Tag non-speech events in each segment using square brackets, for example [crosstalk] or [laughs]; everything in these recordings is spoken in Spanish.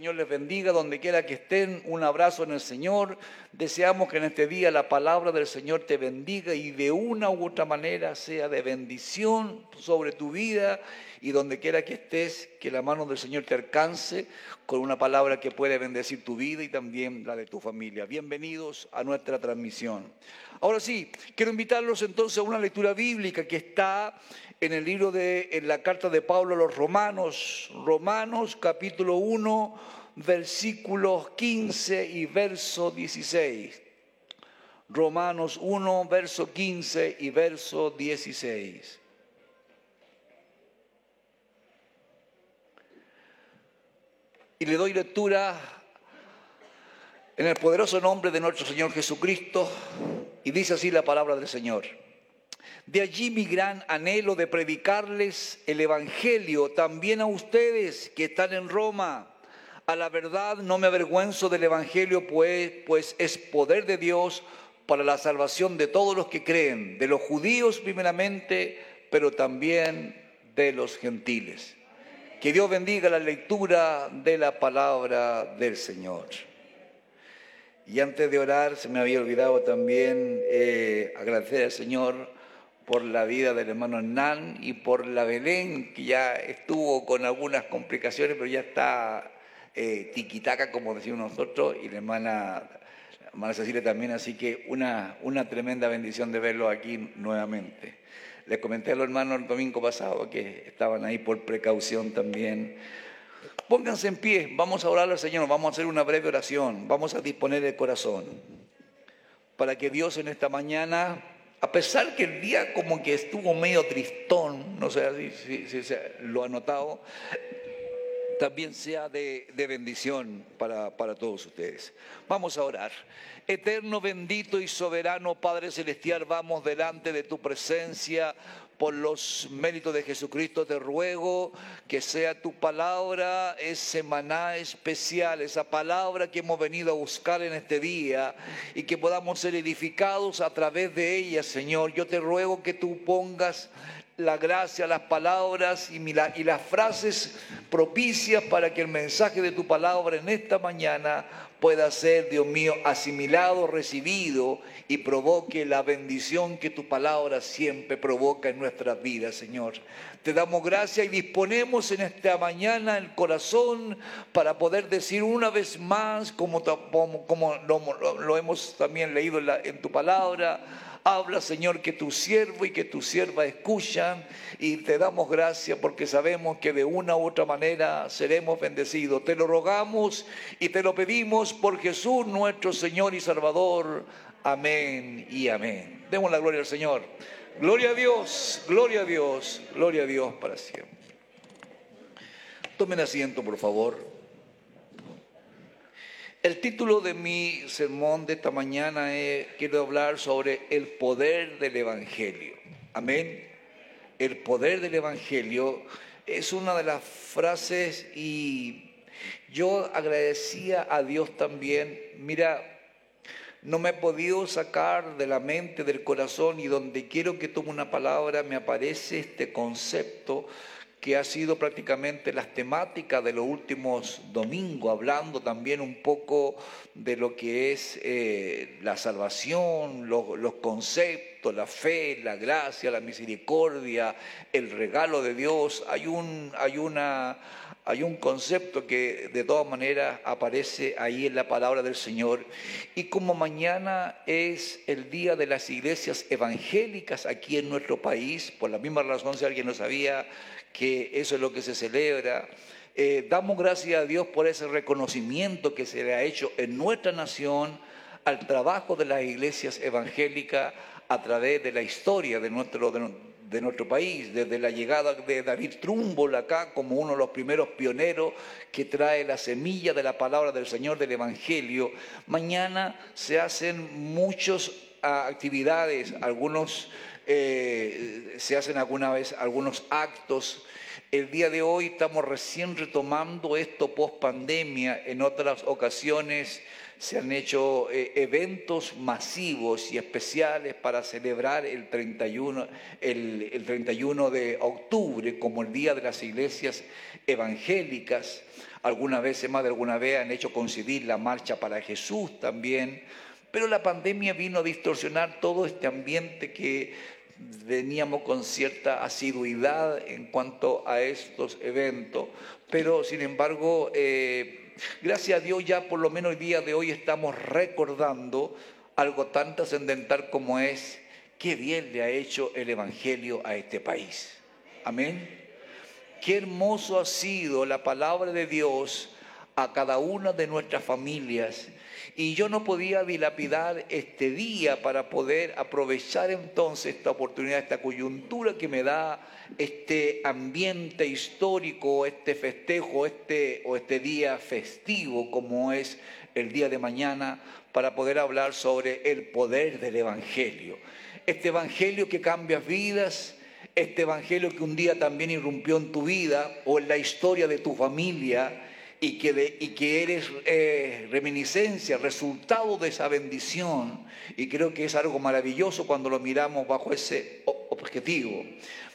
Señor les bendiga donde quiera que estén. Un abrazo en el Señor. Deseamos que en este día la palabra del Señor te bendiga y de una u otra manera sea de bendición sobre tu vida y donde quiera que estés, que la mano del Señor te alcance con una palabra que puede bendecir tu vida y también la de tu familia. Bienvenidos a nuestra transmisión. Ahora sí, quiero invitarlos entonces a una lectura bíblica que está en el libro de en la carta de Pablo a los Romanos, Romanos capítulo 1, versículos 15 y verso 16. Romanos 1, verso 15 y verso 16. Y le doy lectura en el poderoso nombre de nuestro Señor Jesucristo y dice así la palabra del Señor. De allí mi gran anhelo de predicarles el Evangelio también a ustedes que están en Roma. A la verdad no me avergüenzo del Evangelio, pues, pues es poder de Dios para la salvación de todos los que creen, de los judíos primeramente, pero también de los gentiles. Que Dios bendiga la lectura de la palabra del Señor. Y antes de orar, se me había olvidado también eh, agradecer al Señor por la vida del hermano Hernán y por la Belén, que ya estuvo con algunas complicaciones, pero ya está eh, tiquitaca, como decimos nosotros, y la hermana, hermana Cecilia también, así que una, una tremenda bendición de verlo aquí nuevamente. Les comenté a los hermanos el domingo pasado que estaban ahí por precaución también. Pónganse en pie, vamos a orar al Señor, vamos a hacer una breve oración, vamos a disponer el corazón para que Dios en esta mañana a pesar que el día como que estuvo medio tristón, no sé si, lo ha notado, también sea de, bendición para, para todos ustedes. Vamos a orar. Eterno, bendito y soberano Padre Celestial, vamos delante de tu presencia por los méritos de Jesucristo, te ruego que sea tu palabra ese maná especial, esa palabra que hemos venido a buscar en este día y que podamos ser edificados a través de ella, Señor. Yo te ruego que tú pongas la gracia, las palabras y, y las frases propicias para que el mensaje de tu palabra en esta mañana pueda ser, Dios mío, asimilado, recibido y provoque la bendición que tu palabra siempre provoca en nuestras vidas, Señor. Te damos gracias y disponemos en esta mañana el corazón para poder decir una vez más, como, como, lo, hemos también leído en tu palabra, Habla, Señor, que tu siervo y que tu sierva escuchan y te damos gracias porque sabemos que de una u otra manera seremos bendecidos. Te lo rogamos y te lo pedimos por Jesús, nuestro Señor y Salvador. Amén y amén. Demos la gloria al Señor. Gloria a Dios, gloria a Dios, gloria a Dios para siempre. Tomen asiento, por favor. El título de mi sermón de esta mañana es, quiero hablar sobre el poder del Evangelio. Amén. El poder del Evangelio es una de las frases y yo agradecía a Dios también. Mira, no me he podido sacar de la mente, del corazón y donde quiero que tome una palabra me aparece este concepto que ha sido prácticamente las temáticas de los últimos domingos, hablando también un poco de lo que es eh, la salvación, los, conceptos, la fe, la gracia, la misericordia, el regalo de Dios. Hay un, hay una, hay un concepto que de todas maneras aparece ahí en la palabra del Señor. Y como mañana es el día de las iglesias evangélicas aquí en nuestro país, por la misma razón si alguien no sabía, que eso es lo que se celebra. Eh, damos gracias a Dios por ese reconocimiento que se le ha hecho en nuestra nación al trabajo de las iglesias evangélicas a través de la historia de nuestro, de, nuestro país, desde la llegada de David Trumbull acá como uno de los primeros pioneros que trae la semilla de la palabra del Señor del Evangelio. Mañana se hacen muchas ah, actividades, algunos eh, se hacen alguna vez algunos actos El día de hoy estamos recién retomando esto post pandemia. En otras ocasiones se han hecho eh, eventos masivos y especiales para celebrar el 31, el, el 31 de octubre como el Día de las Iglesias Evangélicas. Algunas veces, más de alguna vez, han hecho coincidir la marcha para Jesús también. Pero la pandemia vino a distorsionar todo este ambiente que veníamos con cierta asiduidad en cuanto a estos eventos. Pero, sin embargo, eh, Gracias a Dios ya por lo menos el día de hoy estamos recordando algo tan trascendental como es qué bien le ha hecho el Evangelio a este país. Amén. Qué hermoso ha sido la palabra de Dios a cada una de nuestras familias. Y yo no podía dilapidar este día para poder aprovechar entonces esta oportunidad, esta coyuntura que me da este ambiente histórico, este festejo, este, o este día festivo como es el día de mañana, para poder hablar sobre el poder del Evangelio. Este Evangelio que cambia vidas, este Evangelio que un día también irrumpió en tu vida o en la historia de tu familia y que, y que eres eh, reminiscencia, resultado de esa bendición. Y creo que es algo maravilloso cuando lo miramos bajo ese objetivo.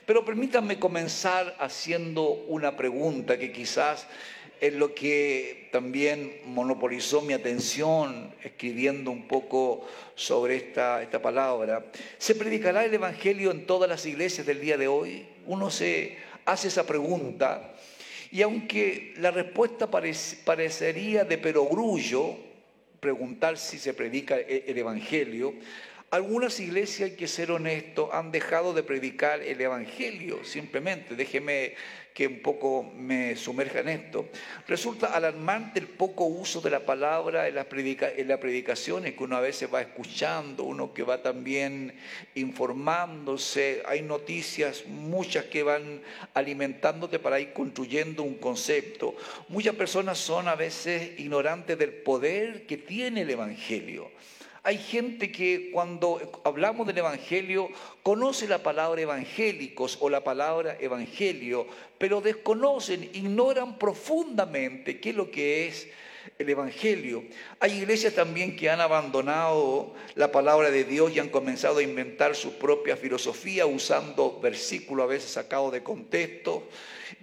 Pero permítanme comenzar haciendo una pregunta que quizás es lo que también monopolizó mi atención escribiendo un poco sobre esta, esta palabra. ¿Se predicará el Evangelio en todas las iglesias del día de hoy? Uno se hace esa pregunta y aunque la respuesta parecería de perogrullo, preguntar si se predica e-, el Evangelio, algunas iglesias, hay que ser honesto, han dejado de predicar el Evangelio, simplemente. Déjeme que un poco me sumerja en esto. Resulta alarmante el poco uso de la palabra en las, en las predicaciones que uno a veces va escuchando, uno que va también informándose. Hay noticias, muchas que van alimentándote para ir construyendo un concepto. Muchas personas son a veces ignorantes del poder que tiene el Evangelio. Hay gente que cuando hablamos del Evangelio conoce la palabra evangélicos o la palabra evangelio, pero desconocen, ignoran profundamente qué es lo que es el Evangelio. Hay iglesias también que han abandonado la palabra de Dios y han comenzado a inventar su propia filosofía usando versículos a veces sacados de contexto,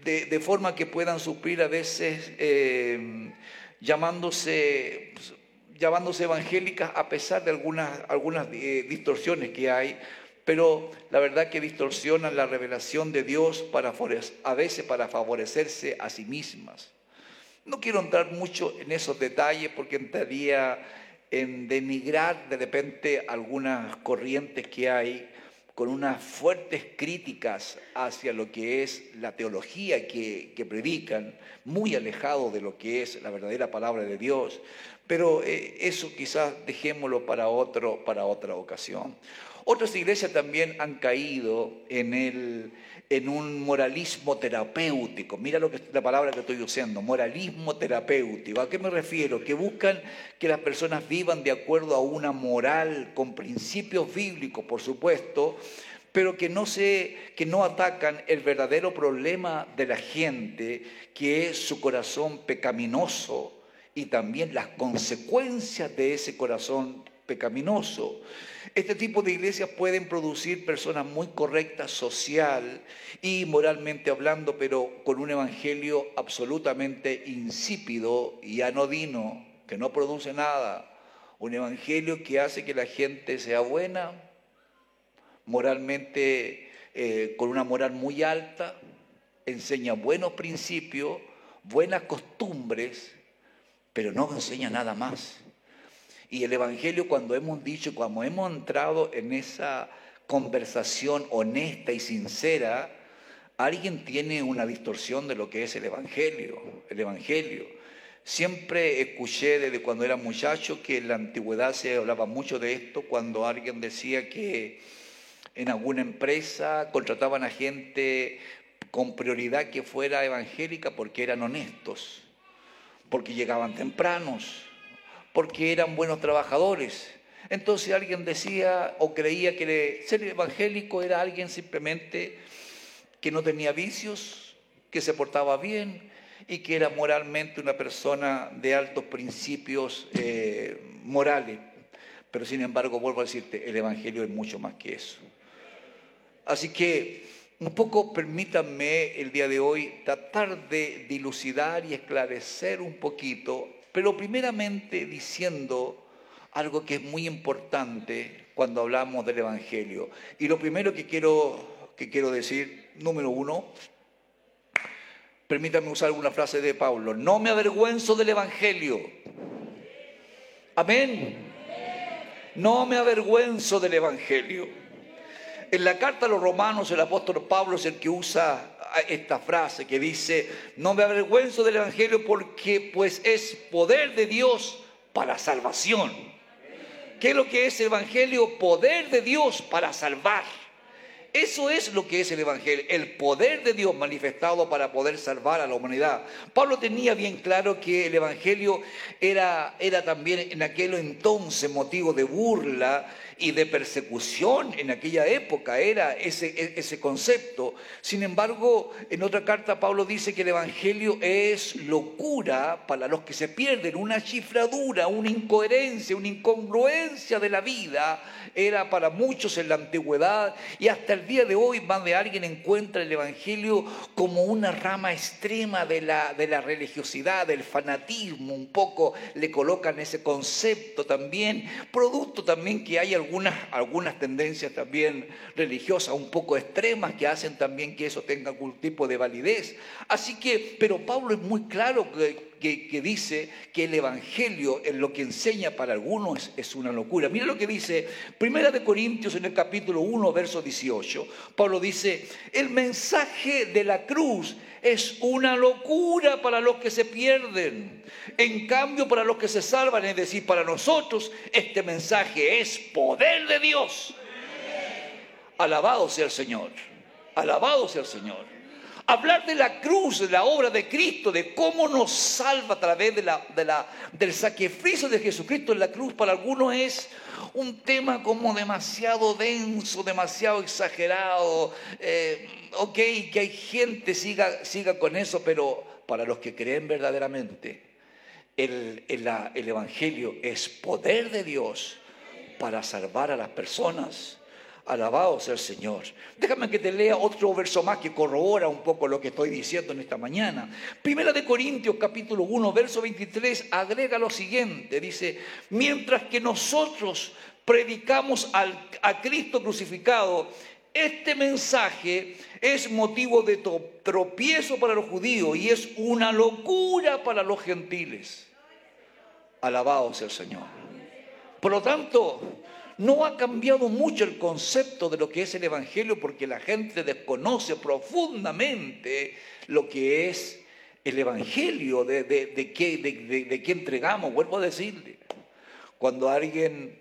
de, forma que puedan suplir a veces eh, llamándose... Llamándose evangélicas a pesar de algunas, algunas eh, distorsiones que hay, pero la verdad que distorsionan la revelación de Dios para, a veces para favorecerse a sí mismas. No quiero entrar mucho en esos detalles porque entraría en denigrar de repente algunas corrientes que hay con unas fuertes críticas hacia lo que es la teología que predican, muy alejado de lo que es la verdadera palabra de Dios. Pero eh, eso quizás dejémoslo para, otro, para otra ocasión. Otras iglesias también han caído en, el, en un moralismo terapéutico. Mira lo que, la palabra que estoy usando, moralismo terapéutico. ¿A qué me refiero? Que buscan que las personas vivan de acuerdo a una moral con principios bíblicos, por supuesto, pero que no, se, que no atacan el verdadero problema de la gente, que es su corazón pecaminoso y también las consecuencias de ese corazón pecaminoso. Este tipo de iglesias pueden producir personas muy correctas social y moralmente hablando, pero con un evangelio absolutamente insípido y anodino, que no produce nada. Un evangelio que hace que la gente sea buena, moralmente, eh, con una moral muy alta, enseña buenos principios, buenas costumbres, pero no enseña nada más. Y el Evangelio, cuando hemos dicho, cuando hemos entrado en esa conversación honesta y sincera, alguien tiene una distorsión de lo que es el Evangelio. El Evangelio. Siempre escuché desde cuando era muchacho que en la antigüedad se hablaba mucho de esto, cuando alguien decía que en alguna empresa contrataban a gente con prioridad que fuera evangélica porque eran honestos porque llegaban tempranos, porque eran buenos trabajadores. Entonces alguien decía o creía que ser evangélico era alguien simplemente que no tenía vicios, que se portaba bien y que era moralmente una persona de altos principios eh, morales. Pero sin embargo, vuelvo a decirte, el Evangelio es mucho más que eso. Así que un poco permítanme el día de hoy tratar de dilucidar y esclarecer un poquito, pero primeramente diciendo algo que es muy importante cuando hablamos del Evangelio. Y lo primero que quiero, que quiero decir, número uno, permítanme usar una frase de Pablo, no me avergüenzo del Evangelio. Amén. No me avergüenzo del Evangelio. En la carta a los romanos el apóstol Pablo es el que usa esta frase que dice, no me avergüenzo del Evangelio porque pues es poder de Dios para salvación. ¿Qué es lo que es el Evangelio? Poder de Dios para salvar. Eso es lo que es el Evangelio, el poder de Dios manifestado para poder salvar a la humanidad. Pablo tenía bien claro que el Evangelio era, era también en aquel entonces motivo de burla y de persecución en aquella época, era ese, e, ese concepto. Sin embargo, en otra carta Pablo dice que el Evangelio es locura para los que se pierden, una chifradura, una incoherencia, una incongruencia de la vida. Era para muchos en la antigüedad y hasta el día de hoy más de alguien encuentra el Evangelio como una rama extrema de la, de la religiosidad, del fanatismo, un poco le colocan ese concepto también, producto también que hay algún algunas, tendencias también religiosas un poco extremas que hacen también que eso tenga algún tipo de validez. Así que, pero Pablo es muy claro que, dice que el Evangelio en lo que enseña para algunos es, una locura. Mira lo que dice Primera de Corintios en el capítulo 1, verso 18. Pablo dice, el mensaje de la cruz es una locura para los que se pierden. En cambio, para los que se salvan, es decir, para nosotros, este mensaje es poder de Dios. Alabado sea el Señor. Alabado sea el Señor. Hablar de la cruz, de la obra de Cristo, de cómo nos salva a través de la, del sacrificio de Jesucristo en la cruz, para algunos es un tema como demasiado denso, demasiado exagerado. Eh, ok, que hay gente siga, siga con eso, pero para los que creen verdaderamente, el, el Evangelio es poder de Dios para salvar a las personas. Alabado sea el Señor. Déjame que te lea otro verso más que corrobora un poco lo que estoy diciendo en esta mañana. Primera de Corintios capítulo 1, verso 23, agrega lo siguiente. Dice, mientras que nosotros predicamos a Cristo crucificado, este mensaje es motivo de tropiezo para los judíos y es una locura para los gentiles. Alabado sea el Señor. Por lo tanto, no ha cambiado mucho el concepto de lo que es el Evangelio porque la gente desconoce profundamente lo que es el Evangelio, de, de, qué, de, qué entregamos. Vuelvo a decirle, cuando alguien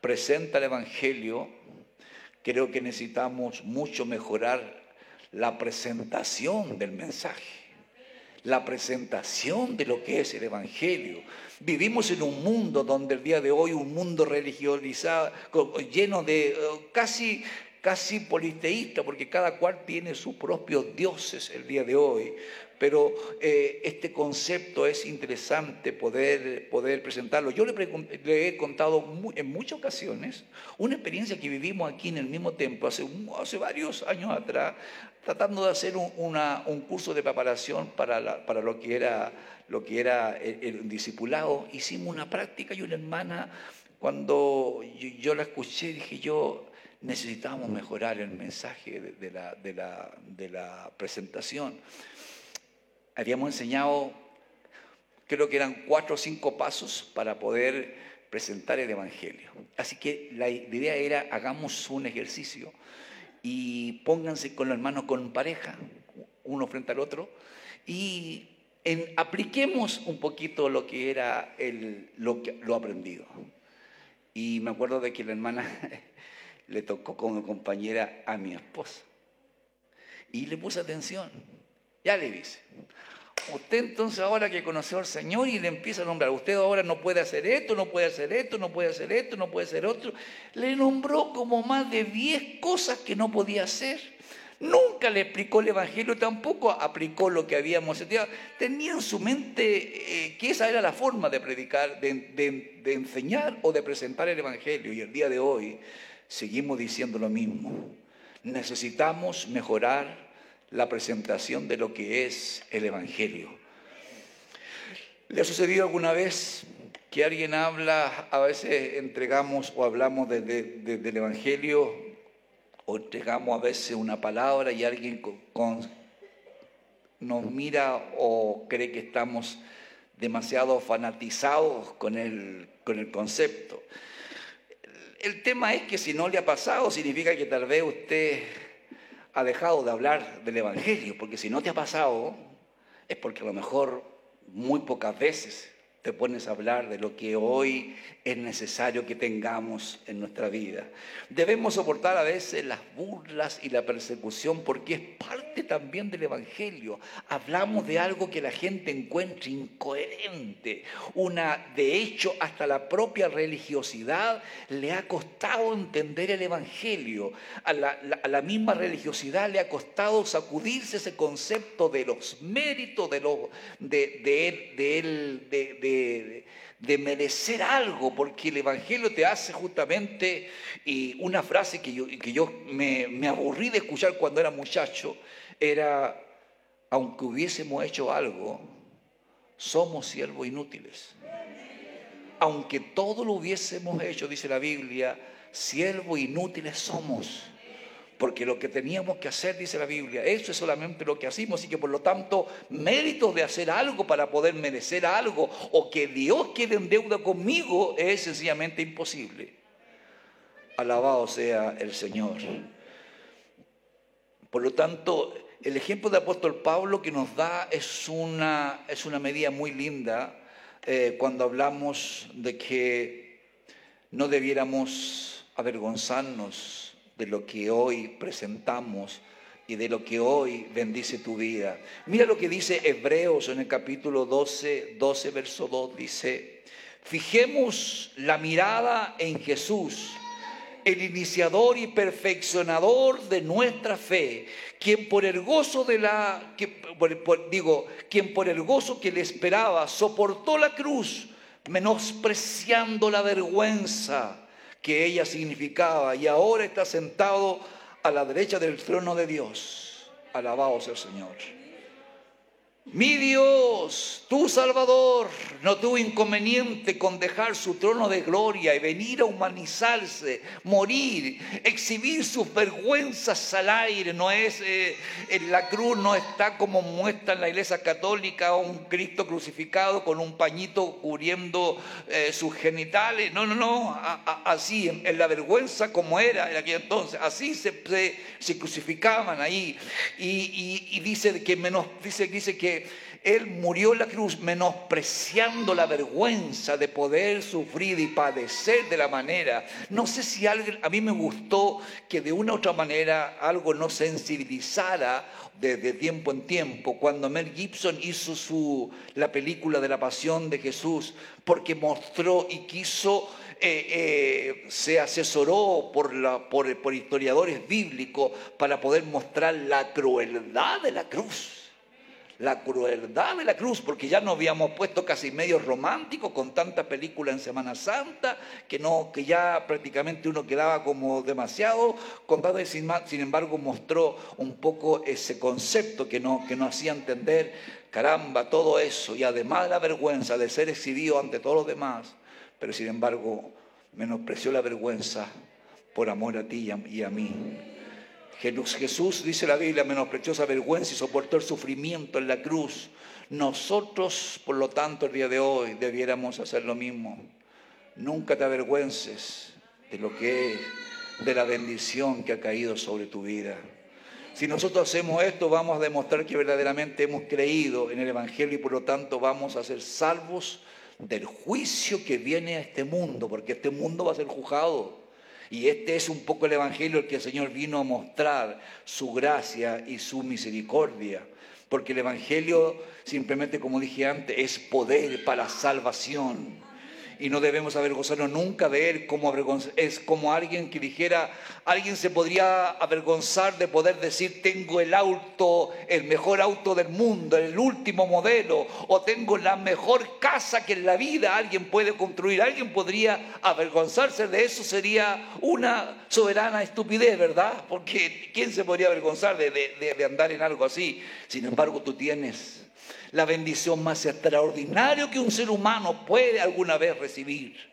presenta el Evangelio, creo que necesitamos mucho mejorar la presentación del mensaje la presentación de lo que es el Evangelio. Vivimos en un mundo donde el día de hoy, un mundo religiosidad, lleno de eh, casi casi politeísta, porque cada cual tiene sus propios dioses el día de hoy. Pero eh, este concepto es interesante poder, poder presentarlo. Yo le, he contado en muchas ocasiones una experiencia que vivimos aquí en el mismo templo hace, varios años atrás, tratando de hacer un, curso de preparación para, para lo que era, lo que era el, discipulado. Hicimos una práctica y una hermana, cuando yo, la escuché, dije yo, necesitamos mejorar el mensaje de la presentación. Habíamos enseñado, creo que eran cuatro o cinco pasos para poder presentar el Evangelio. Así que la idea era, hagamos un ejercicio y pónganse con las manos con pareja, uno frente al otro, y apliquemos un poquito lo que era el, lo, lo aprendido. Y me acuerdo de que la hermana [laughs] le tocó como compañera a mi esposa. Y le puse atención. Ya le dice. Usted entonces ahora que conoció al Señor y le empieza a nombrar, usted ahora no puede hacer esto, no puede hacer esto, no puede hacer esto, no puede hacer otro. Le nombró como más de 10 cosas que no podía hacer. Nunca le explicó el Evangelio, tampoco aplicó lo que habíamos estudiado. Tenía en su mente eh, que esa era la forma de predicar, de, de enseñar o de presentar el Evangelio. Y el día de hoy seguimos diciendo lo mismo. Necesitamos mejorar la presentación de lo que es el Evangelio. ¿Le ha sucedido alguna vez que alguien habla, a veces entregamos o hablamos del Evangelio o entregamos a veces una palabra y alguien nos mira o cree que estamos demasiado fanatizados con el, con el concepto. El tema es que si no le ha pasado, significa que tal vez usted ha dejado de hablar del Evangelio, porque si no te ha pasado, es porque a lo mejor muy pocas veces te pones a hablar de lo que hoy es necesario que tengamos en nuestra vida. Debemos soportar a veces las burlas y la persecución porque es parte también del Evangelio. Hablamos de algo que la gente encuentra incoherente. Una, de hecho, hasta la propia religiosidad le ha costado entender el Evangelio. A la, misma religiosidad le ha costado sacudirse ese concepto de los méritos de, lo, de, de, de, merecer algo, porque el Evangelio te hace justamente, y una frase que yo, que yo me, me aburrí de escuchar cuando era muchacho, era, aunque hubiésemos hecho algo, somos siervos inútiles. Aunque todo lo hubiésemos hecho, dice la Biblia, siervos inútiles somos porque lo que teníamos que hacer, dice la Biblia, eso es solamente lo que hacemos y que por lo tanto méritos de hacer algo para poder merecer algo o que Dios quede en deuda conmigo es sencillamente imposible. Alabado sea el Señor. Por lo tanto, el ejemplo del apóstol Pablo que nos da es una, es una medida muy linda eh, cuando hablamos de que no debiéramos avergonzarnos de lo que hoy presentamos y de lo que hoy bendice tu vida. Mira lo que dice Hebreos en el capítulo 12, 12, verso 2, dice, fijemos la mirada en Jesús, el iniciador y perfeccionador de nuestra fe, quien por el gozo de la, digo, quien por el gozo que le esperaba soportó la cruz, menospreciando la vergüenza que ella significaba y ahora está sentado a la derecha del trono de Dios. Alabado sea el Señor. Mi Dios, tu Salvador, no tuvo inconveniente con dejar su trono de gloria y venir a humanizarse, morir, exhibir sus vergüenzas al aire. No es, eh, en la cruz no está como muestra en la iglesia católica un Cristo crucificado con un pañito cubriendo eh, sus genitales. No, no, no, así, en, la vergüenza como era en aquel entonces, así se, se, crucificaban ahí. Y, dice que menos, dice, dice que él murió en la cruz menospreciando la vergüenza de poder sufrir y padecer de la manera. No sé si alguien, a mí me gustó que de una u otra manera algo nos sensibilizara desde tiempo en tiempo, cuando Mel Gibson hizo su, la película de la pasión de Jesús, porque mostró y quiso eh, eh, se asesoró por, por historiadores bíblicos para poder mostrar la crueldad de la cruz la crueldad de la cruz, porque ya nos habíamos puesto casi medio romántico con tanta película en Semana Santa, que, no, que ya prácticamente uno quedaba como demasiado contado, y sin, embargo mostró un poco ese concepto que no, que no hacía entender, caramba, todo eso, y además la vergüenza de ser exhibido ante todos los demás, pero sin embargo menospreció la vergüenza por amor a ti y a mí. Jesús, dice la Biblia, menospreció esa vergüenza y soportó el sufrimiento en la cruz. Nosotros, por lo tanto, el día de hoy debiéramos hacer lo mismo. Nunca te avergüences de lo que es, de la bendición que ha caído sobre tu vida. Si nosotros hacemos esto, vamos a demostrar que verdaderamente hemos creído en el Evangelio y por lo tanto vamos a ser salvos del juicio que viene a este mundo, porque este mundo va a ser juzgado. Y este es un poco el Evangelio el que el Señor vino a mostrar su gracia y su misericordia. Porque el Evangelio, simplemente como dije antes, es poder para salvación. Y no debemos avergonzarnos nunca de él como es como alguien que dijera, alguien se podría avergonzar de poder decir tengo el auto, el mejor auto del mundo, el último modelo, o tengo la mejor casa que en la vida alguien puede construir. Alguien podría avergonzarse de eso, sería una soberana estupidez, ¿verdad? Porque ¿quién se podría avergonzar de, de andar en algo así? Sin embargo, tú tienes la bendición más extraordinaria que un ser humano puede alguna vez recibir.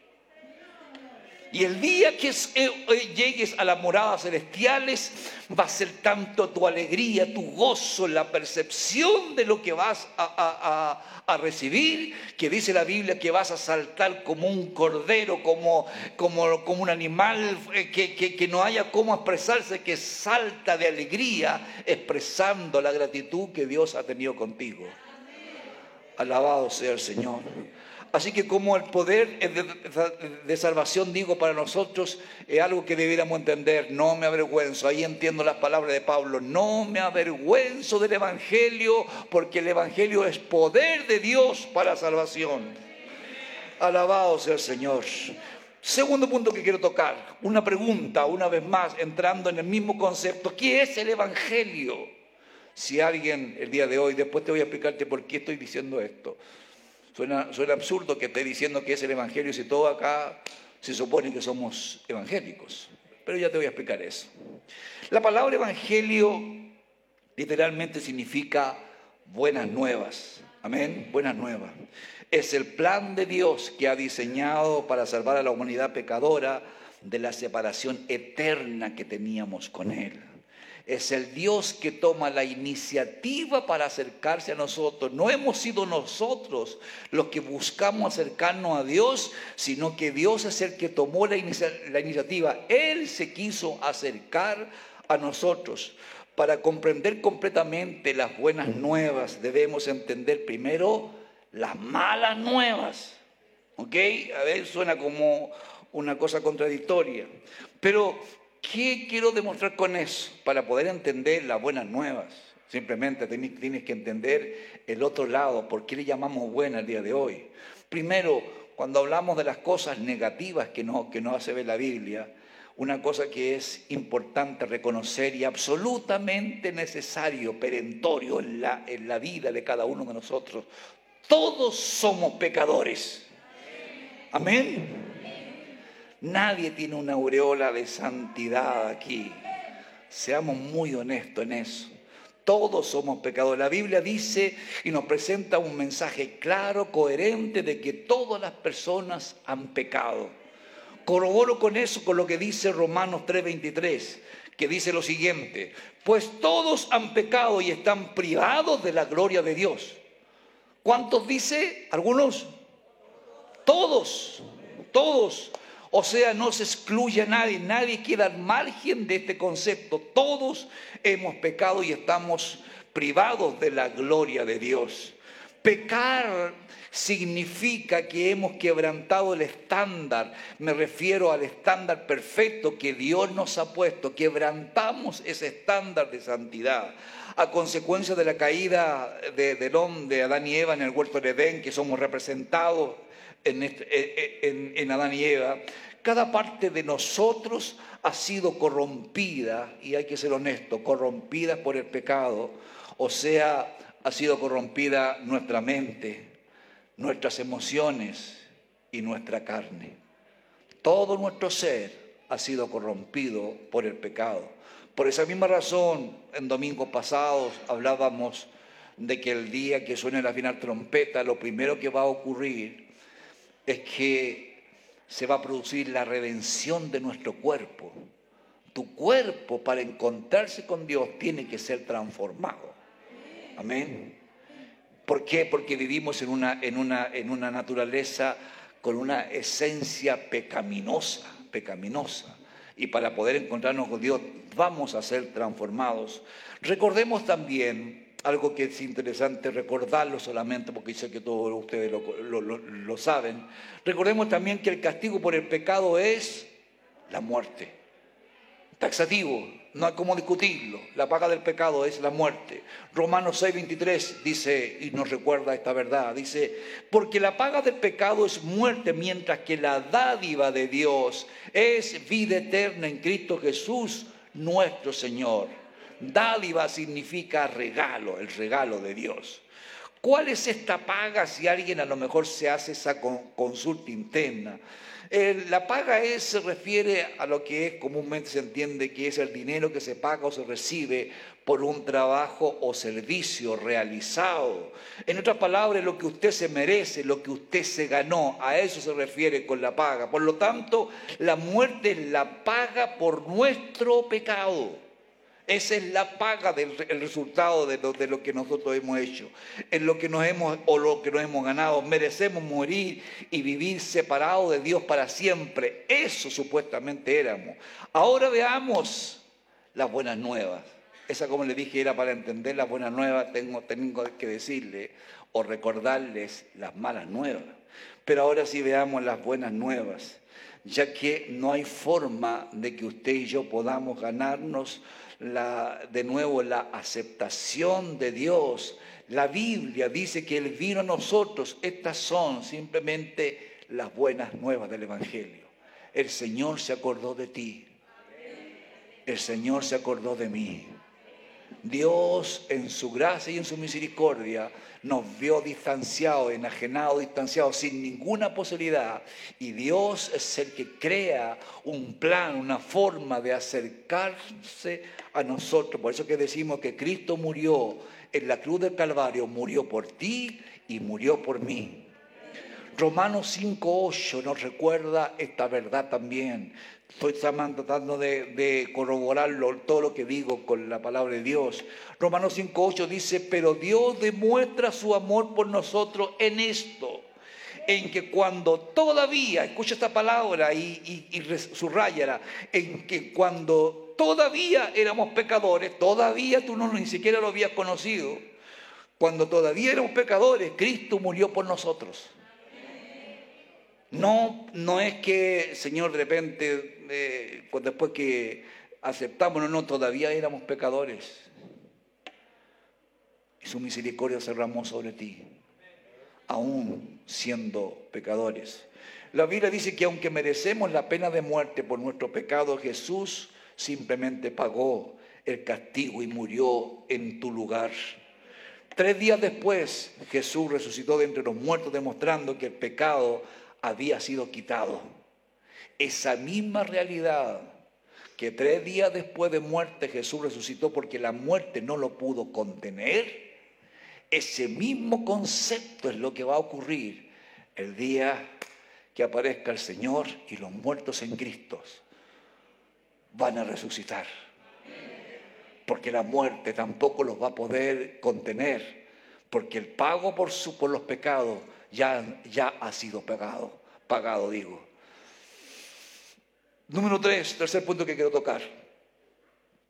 Y el día que eh, eh, llegues a las moradas celestiales, va a ser tanto tu alegría, tu gozo, la percepción de lo que vas a, recibir, que dice la Biblia que vas a saltar como un cordero, como, como, como un animal eh, que, que no haya cómo expresarse, que salta de alegría, expresando la gratitud que Dios ha tenido contigo. Alabado sea el Señor. Así que como el poder de, salvación, digo, para nosotros es algo que debiéramos entender, no me avergüenzo, ahí entiendo las palabras de Pablo, no me avergüenzo del Evangelio, porque el Evangelio es poder de Dios para salvación. Alabado sea el Señor. Segundo punto que quiero tocar, una pregunta, una vez más, entrando en el mismo concepto, ¿qué es el Evangelio? Si alguien el día de hoy, después te voy a explicarte por qué estoy diciendo esto. Suena, suena absurdo que esté diciendo que es el Evangelio si todo acá se supone que somos evangélicos. Pero ya te voy a explicar eso. La palabra Evangelio literalmente significa buenas nuevas. Amén, buenas nuevas. Es el plan de Dios que ha diseñado para salvar a la humanidad pecadora de la separación eterna que teníamos con Él. Es el Dios que toma la iniciativa para acercarse a nosotros. No hemos sido nosotros los que buscamos acercarnos a Dios, sino que Dios es el que tomó la, iniciativa. Él se quiso acercar a nosotros. Para comprender completamente las buenas nuevas debemos entender primero las malas nuevas. ¿Ok? A ver, suena como una cosa contradictoria. Pero ¿Qué quiero demostrar con eso? Para poder entender las buenas nuevas. Simplemente tienes que entender el otro lado, por qué le llamamos buena el día de hoy. Primero, cuando hablamos de las cosas negativas que no, que no hace ver la Biblia, una cosa que es importante reconocer y absolutamente necesario, perentorio en la, en la vida de cada uno de nosotros, todos somos pecadores. Amén. Nadie tiene una aureola de santidad aquí. Seamos muy honestos en eso. Todos somos pecadores. La Biblia dice y nos presenta un mensaje claro, coherente de que todas las personas han pecado. Corroboro con eso, con lo que dice Romanos 3:23, que dice lo siguiente, pues todos han pecado y están privados de la gloria de Dios. ¿Cuántos dice? ¿Algunos? Todos, todos. O sea, no se excluye a nadie, nadie queda al margen de este concepto. Todos hemos pecado y estamos privados de la gloria de Dios. Pecar significa que hemos quebrantado el estándar, me refiero al estándar perfecto que Dios nos ha puesto, quebrantamos ese estándar de santidad. A consecuencia de la caída de, de Adán y Eva en el huerto de Edén, que somos representados este, eh, eh, en, Adán y Eva, cada parte de nosotros ha sido corrompida, y hay que ser honesto, corrompida por el pecado, o sea, ha sido corrompida nuestra mente, nuestras emociones y nuestra carne. Todo nuestro ser ha sido corrompido por el pecado. Por esa misma razón, en domingos pasados hablábamos de que el día que suene la final trompeta, lo primero que va a ocurrir es que se va a producir la redención de nuestro cuerpo. Tu cuerpo para encontrarse con Dios tiene que ser transformado. Amén. ¿Por qué? Porque vivimos en una, en una, en una naturaleza con una esencia pecaminosa, pecaminosa. Y para poder encontrarnos con Dios vamos a ser transformados. Recordemos también algo que es interesante recordarlo solamente, porque sé que todos ustedes lo, saben. Recordemos también que el castigo por el pecado es la muerte. Taxativo, no hay cómo discutirlo. La paga del pecado es la muerte. Romanos 6:23 dice, y nos recuerda esta verdad, dice, porque la paga del pecado es muerte, mientras que la dádiva de Dios es vida eterna en Cristo Jesús, nuestro Señor. Dádiva significa regalo, el regalo de Dios. ¿Cuál es esta paga si alguien a lo mejor se hace esa consulta interna? la paga es, se refiere a lo que comúnmente se entiende que es el dinero que se paga o se recibe por un trabajo o servicio realizado. En otras palabras, lo que usted se merece, lo que usted se ganó, a eso se refiere con la paga. Por lo tanto, la muerte es la paga por nuestro pecado. Esa es la paga del resultado de lo, de lo, que nosotros hemos hecho, en lo que nos hemos o lo que nos hemos ganado. Merecemos morir y vivir separados de Dios para siempre. Eso supuestamente éramos. Ahora veamos las buenas nuevas. Esa, como le dije, era para entender las buenas nuevas. Tengo, tengo que decirle o recordarles las malas nuevas. Pero ahora sí veamos las buenas nuevas, ya que no hay forma de que usted y yo podamos ganarnos de nuevo la aceptación de Dios. La Biblia dice que Él vino a nosotros. Estas son simplemente las buenas nuevas del Evangelio. El Señor se acordó de ti. El Señor se acordó de mí. Dios en su gracia y en su misericordia nos vio distanciados, enajenados, distanciados, sin ninguna posibilidad. Y Dios es el que crea un plan, una forma de acercarse a nosotros. Por eso que decimos que Cristo murió en la cruz del Calvario, murió por ti y murió por mí. Romanos 5.8 nos recuerda esta verdad también. Estoy tratando de, corroborarlo, todo lo que digo con la palabra de Dios. Romanos 5.8 dice, pero Dios demuestra su amor por nosotros en esto, en que cuando todavía, escucha esta palabra y, y, y en que cuando todavía éramos pecadores, todavía tú no ni siquiera lo habías conocido, cuando todavía éramos pecadores, Cristo murió por nosotros. No, no es que, Señor, de repente, eh, después que aceptamos, no, no, todavía éramos pecadores. Y su misericordia se ramó sobre ti, aún siendo pecadores. La Biblia dice que aunque merecemos la pena de muerte por nuestro pecado, Jesús simplemente pagó el castigo y murió en tu lugar. Tres días después, Jesús resucitó de entre los muertos, demostrando que el pecado había sido quitado. Esa misma realidad que tres días después de muerte Jesús resucitó porque la muerte no lo pudo contener, ese mismo concepto es lo que va a ocurrir el día que aparezca el Señor y los muertos en Cristo van a resucitar. Porque la muerte tampoco los va a poder contener, porque el pago por, su, por los pecados ya, ya ha sido pagado, pagado digo. Número tres, tercer punto que quiero tocar.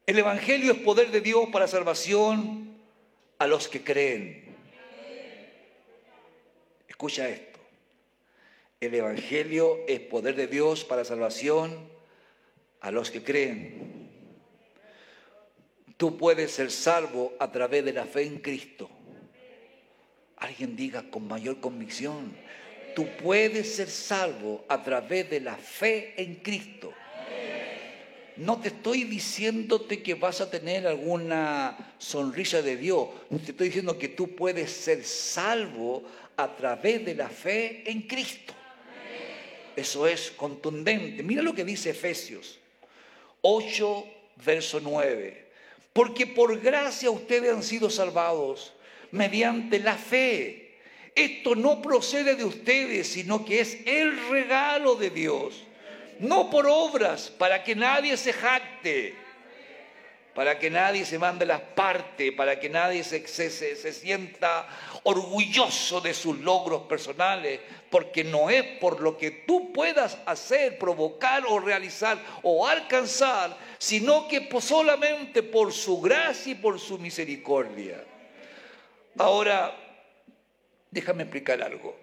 El Evangelio es poder de Dios para salvación a los que creen. Escucha esto. El Evangelio es poder de Dios para salvación a los que creen. Tú puedes ser salvo a través de la fe en Cristo. Alguien diga con mayor convicción, tú puedes ser salvo a través de la fe en Cristo. No te estoy diciéndote que vas a tener alguna sonrisa de Dios. Te estoy diciendo que tú puedes ser salvo a través de la fe en Cristo. Eso es contundente. Mira lo que dice Efesios 8, verso 9. Porque por gracia ustedes han sido salvados mediante la fe. Esto no procede de ustedes, sino que es el regalo de Dios. No por obras, para que nadie se jacte, para que nadie se mande las partes, para que nadie se, se, se sienta orgulloso de sus logros personales, porque no es por lo que tú puedas hacer, provocar o realizar o alcanzar, sino que solamente por su gracia y por su misericordia. Ahora, déjame explicar algo.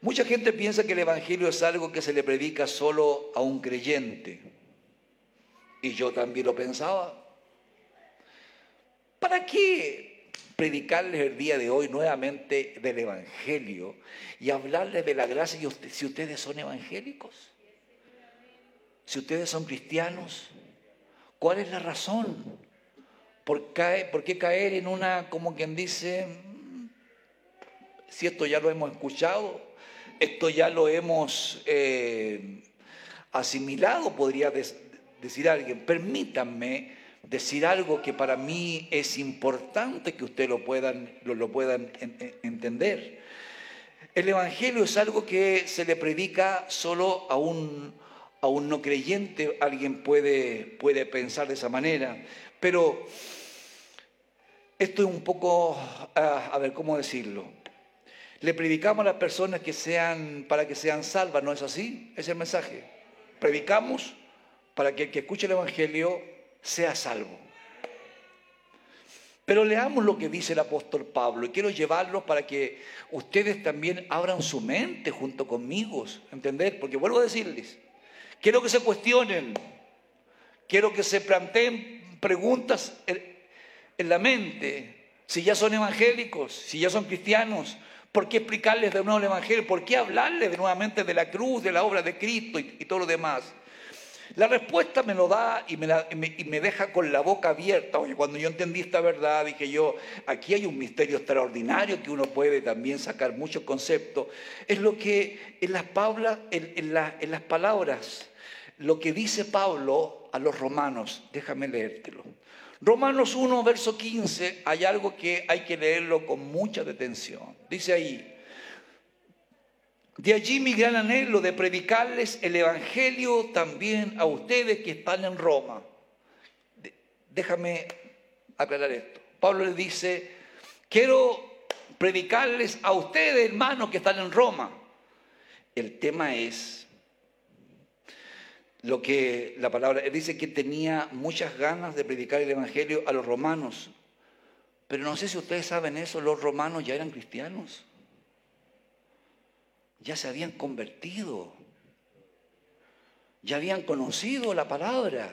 Mucha gente piensa que el Evangelio es algo que se le predica solo a un creyente. Y yo también lo pensaba. ¿Para qué predicarles el día de hoy nuevamente del Evangelio y hablarles de la gracia si ustedes son evangélicos? Si ustedes son cristianos, ¿cuál es la razón? ¿Por, qué caer en una, como quien dice, mm, si esto ya lo hemos escuchado, esto ya lo hemos eh, asimilado, podría decir alguien? Permítanme decir algo que para mí es importante que ustedes lo puedan, lo, puedan entender. El Evangelio es algo que se le predica solo a un, a un no creyente, alguien puede, puede pensar de esa manera, pero esto es un poco, ah, a ver, ¿cómo decirlo? Le predicamos a las personas que sean, para que sean salvas, ¿no es así? Es el mensaje. Predicamos para que el que escuche el Evangelio sea salvo. Pero leamos lo que dice el apóstol Pablo y quiero llevarlos para que ustedes también abran su mente junto conmigo, ¿entender? Porque vuelvo a decirles, quiero que se cuestionen, quiero que se planteen preguntas en la mente, si ya son evangélicos, si ya son cristianos, ¿por qué explicarles de nuevo el Evangelio? ¿Por qué hablarles de nuevamente de la cruz, de la obra de Cristo y, todo lo demás? La respuesta me lo da y me, deja con la boca abierta. Oye, cuando yo entendí esta verdad, dije yo, aquí hay un misterio extraordinario que uno puede también sacar muchos conceptos. Es lo que en las, en las palabras, lo que dice Pablo a los romanos, déjame leértelo. Romanos 1, verso 15, hay algo que hay que leerlo con mucha detención. Dice ahí, de allí mi gran anhelo de predicarles el Evangelio también a ustedes que están en Roma. Déjame aclarar esto. Pablo le dice, quiero predicarles a ustedes, hermanos, que están en Roma. El tema es lo que la palabra dice que tenía muchas ganas de predicar el Evangelio a los romanos. Pero no sé si ustedes saben eso, los romanos ya eran cristianos. Ya se habían convertido. Ya habían conocido la palabra.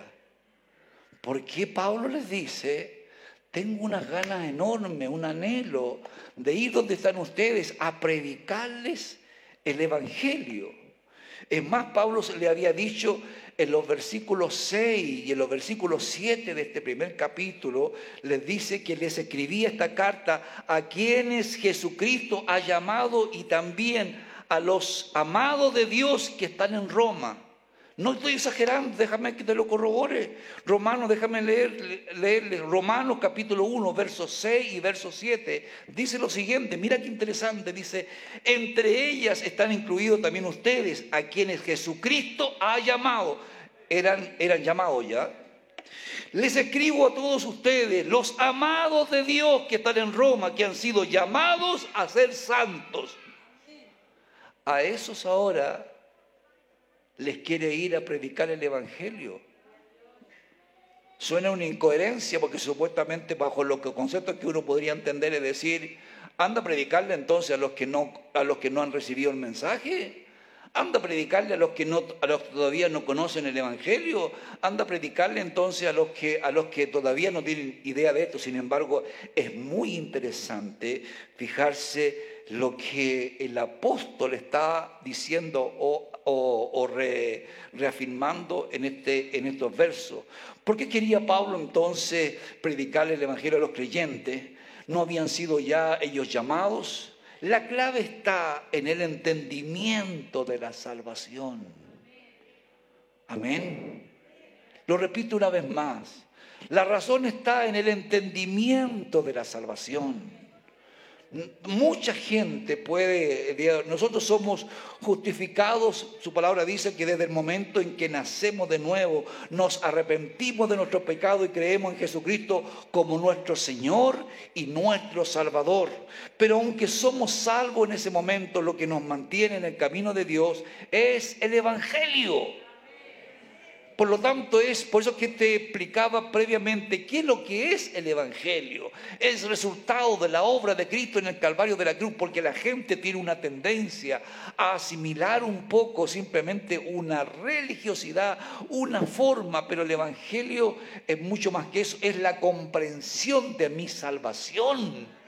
¿Por qué Pablo les dice, tengo unas ganas enormes, un anhelo de ir donde están ustedes a predicarles el Evangelio? Es más, Pablo le había dicho en los versículos 6 y en los versículos 7 de este primer capítulo, les dice que les escribía esta carta a quienes Jesucristo ha llamado y también a los amados de Dios que están en Roma. No estoy exagerando, déjame que te lo corrobore. Romanos, déjame leer, leerle. Romanos capítulo 1, versos 6 y verso 7. Dice lo siguiente, mira qué interesante. Dice, entre ellas están incluidos también ustedes, a quienes Jesucristo ha llamado. Eran, eran llamados ya. Les escribo a todos ustedes, los amados de Dios que están en Roma, que han sido llamados a ser santos. A esos ahora les quiere ir a predicar el Evangelio. Suena una incoherencia porque supuestamente bajo los conceptos que uno podría entender es decir, anda a predicarle entonces a los que no, a los que no han recibido el mensaje. Anda a predicarle a los que no, a los todavía no conocen el Evangelio. Anda a predicarle entonces a los que, a los que todavía no tienen idea de esto. Sin embargo, es muy interesante fijarse lo que el apóstol está diciendo o, reafirmando en, este, en estos versos. ¿Por qué quería Pablo entonces predicar el Evangelio a los creyentes? ¿No habían sido ya ellos llamados? La clave está en el entendimiento de la salvación. Amén. Lo repito una vez más. La razón está en el entendimiento de la salvación. Mucha gente puede, nosotros somos justificados, su palabra dice que desde el momento en que nacemos de nuevo, nos arrepentimos de nuestro pecado y creemos en Jesucristo como nuestro Señor y nuestro Salvador. Pero aunque somos salvos en ese momento, lo que nos mantiene en el camino de Dios es el Evangelio. Por lo tanto, es por eso que te explicaba previamente qué es lo que es el Evangelio. Es resultado de la obra de Cristo en el Calvario de la Cruz, porque la gente tiene una tendencia a asimilar un poco simplemente una religiosidad, una forma, pero el Evangelio es mucho más que eso, es la comprensión de mi salvación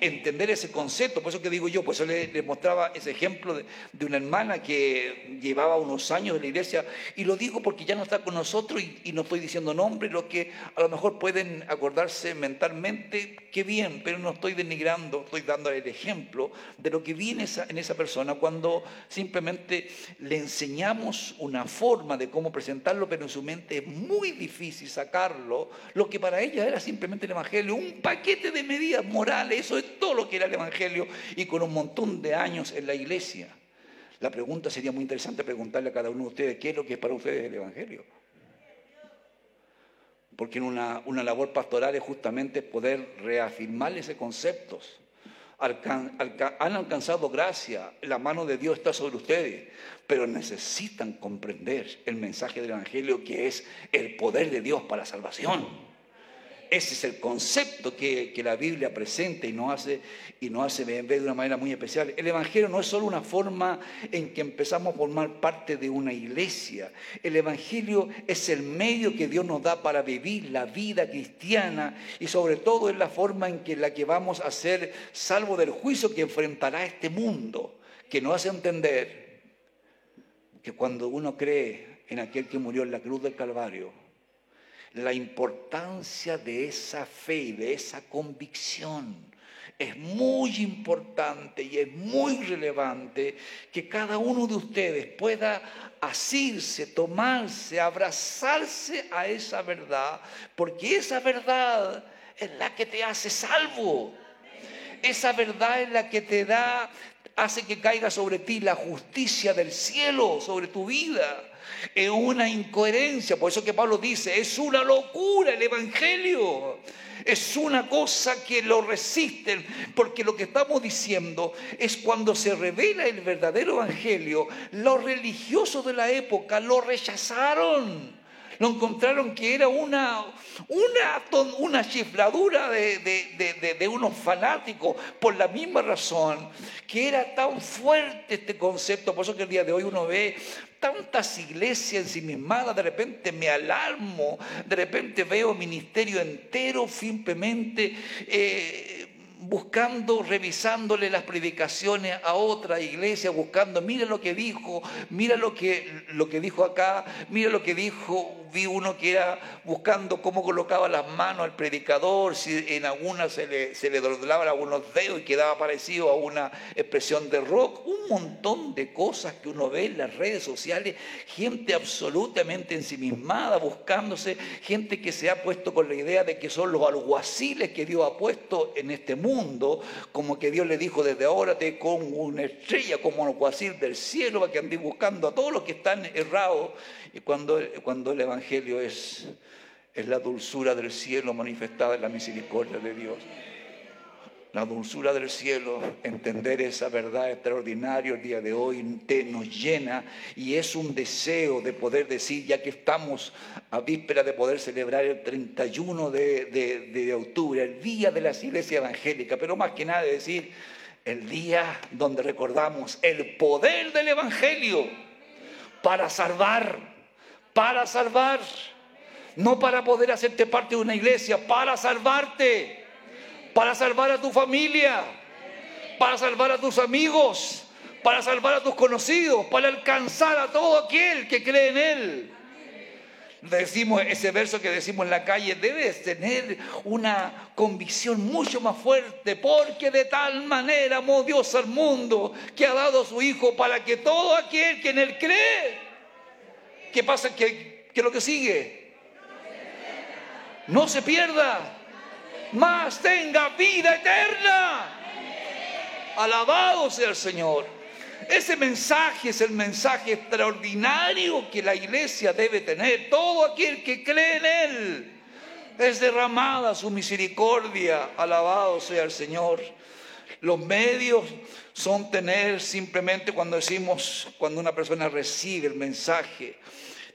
entender ese concepto. Por eso que digo yo, pues yo le, mostraba ese ejemplo de, una hermana que llevaba unos años en la iglesia, y lo digo porque ya no está con nosotros y, no estoy diciendo nombre, lo que a lo mejor pueden acordarse mentalmente, qué bien, pero no estoy denigrando, estoy dando el ejemplo de lo que viene esa, en esa persona cuando simplemente le enseñamos una forma de cómo presentarlo, pero en su mente es muy difícil sacarlo, lo que para ella era simplemente el Evangelio, un paquete de medidas morales, eso es todo lo que era el Evangelio y con un montón de años en la iglesia. La pregunta sería muy interesante preguntarle a cada uno de ustedes qué es lo que es para ustedes el Evangelio. Porque una, una labor pastoral es justamente poder reafirmar ese conceptos. han alcanzado gracia, la mano de Dios está sobre ustedes, pero necesitan comprender el mensaje del Evangelio que es el poder de Dios para la salvación. Ese es el concepto que, la Biblia presenta y nos hace, y hace ver de una manera muy especial. El Evangelio no es solo una forma en que empezamos a formar parte de una iglesia. El Evangelio es el medio que Dios nos da para vivir la vida cristiana y sobre todo es la forma en que la que vamos a ser salvo del juicio que enfrentará este mundo, que nos hace entender que cuando uno cree en aquel que murió en la cruz del Calvario, la importancia de esa fe y de esa convicción. Es muy importante y es muy relevante que cada uno de ustedes pueda asirse, tomarse, abrazarse a esa verdad, porque esa verdad es la que te hace salvo. Esa verdad es la que te da, hace que caiga sobre ti la justicia del cielo, sobre tu vida es una incoherencia. Por eso que Pablo dice, es una locura el Evangelio. Es una cosa que lo resisten, porque lo que estamos diciendo es cuando se revela el verdadero Evangelio, los religiosos de la época lo rechazaron lo encontraron que era una, una, chifladura de, de, de, unos fanáticos, por la misma razón que era tan fuerte este concepto. Por eso que el día de hoy uno ve tantas iglesias ensimismadas, de repente me alarmo, de repente veo ministerio entero simplemente eh, buscando, revisándole las predicaciones a otra iglesia, buscando, mira lo que dijo, mira lo que, lo que dijo acá, mira lo que dijo, vi uno que era buscando cómo colocaba las manos al predicador, si en alguna se le, se le doblaban algunos dedos y quedaba parecido a una expresión de rock, un montón de cosas que uno ve en las redes sociales, gente absolutamente ensimismada, buscándose, gente que se ha puesto con la idea de que son los alguaciles que Dios ha puesto en este mundo mundo, como que Dios le dijo desde ahora te con una estrella como alguacil del cielo para que andes buscando a todos los que están errados. Y cuando, cuando el Evangelio es, es la dulzura del cielo manifestada en la misericordia de Dios la dulzura del cielo, entender esa verdad extraordinaria el día de hoy te, nos llena y es un deseo de poder decir, ya que estamos a víspera de poder celebrar el 31 de, de octubre, el día de la iglesia evangélica, pero más que nada decir, el día donde recordamos el poder del Evangelio para salvar, para salvar, no para poder hacerte parte de una iglesia, para salvarte para salvar a tu familia, para salvar a tus amigos, para salvar a tus conocidos, para alcanzar a todo aquel que cree en Él. Decimos ese verso que decimos en la calle, debes tener una convicción mucho más fuerte, porque de tal manera amó Dios al mundo que ha dado a su Hijo para que todo aquel que en Él cree, ¿qué pasa? Que, que lo que sigue no se pierda, más tenga vida eterna. Alabado sea el Señor. Ese mensaje es el mensaje extraordinario que la iglesia debe tener. Todo aquel que cree en Él es derramada su misericordia. Alabado sea el Señor. Los medios son tener simplemente cuando decimos, cuando una persona recibe el mensaje,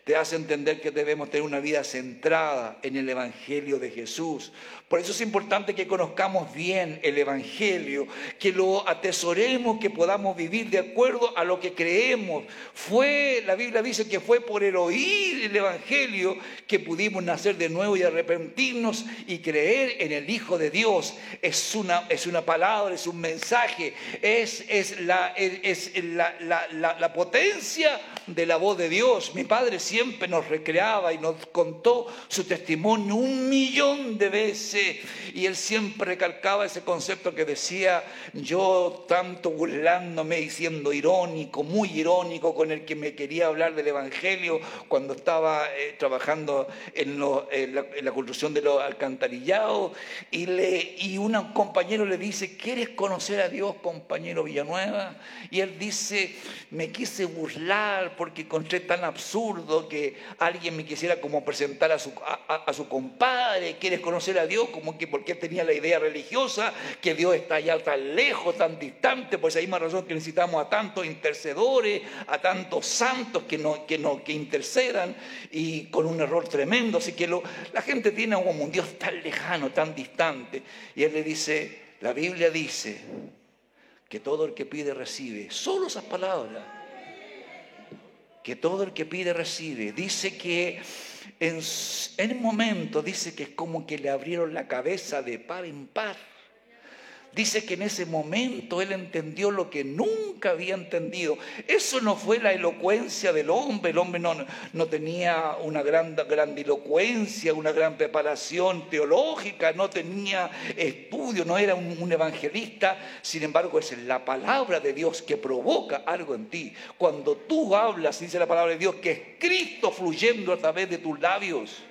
te hace entender que debemos tener una vida centrada en el Evangelio de Jesús. Por eso es importante que conozcamos bien el Evangelio, que lo atesoremos, que podamos vivir de acuerdo a lo que creemos. Fue, la Biblia dice que fue por el oír el Evangelio que pudimos nacer de nuevo y arrepentirnos y creer en el Hijo de Dios. Es una, es una palabra, es un mensaje, es, es, la, es la, la, la potencia de la voz de Dios. Mi padre siempre nos recreaba y nos contó su testimonio un millón de veces y él siempre recalcaba ese concepto que decía yo tanto burlándome y siendo irónico, muy irónico con el que me quería hablar del Evangelio cuando estaba eh, trabajando en, la, construcción de los alcantarillados y, le, y un compañero le dice, ¿quieres conocer a Dios, compañero Villanueva? Y él dice, me quise burlar porque encontré tan absurdo que alguien me quisiera como presentar a su, compadre, quieres conocer a Dios, como que porque tenía la idea religiosa, que Dios está allá tan lejos, tan distante, pues hay más razón que necesitamos a tantos intercedores, a tantos santos que, no, que, intercedan y con un error tremendo. Así que la gente tiene como un Dios tan lejano, tan distante. Y él le dice, la Biblia dice que todo el que pide recibe. Solo esas palabras que todo el que pide recibe. Dice que en, en el momento, dice que es como que le abrieron la cabeza de par en par. Dice que en ese momento él entendió lo que nunca había entendido. Eso no fue la elocuencia del hombre. El hombre no, no tenía una gran grandilocuencia, una gran preparación teológica, no tenía estudio, no era un, un evangelista. Sin embargo, es la palabra de Dios que provoca algo en ti. Cuando tú hablas, dice la palabra de Dios, que es Cristo fluyendo a través de tus labios.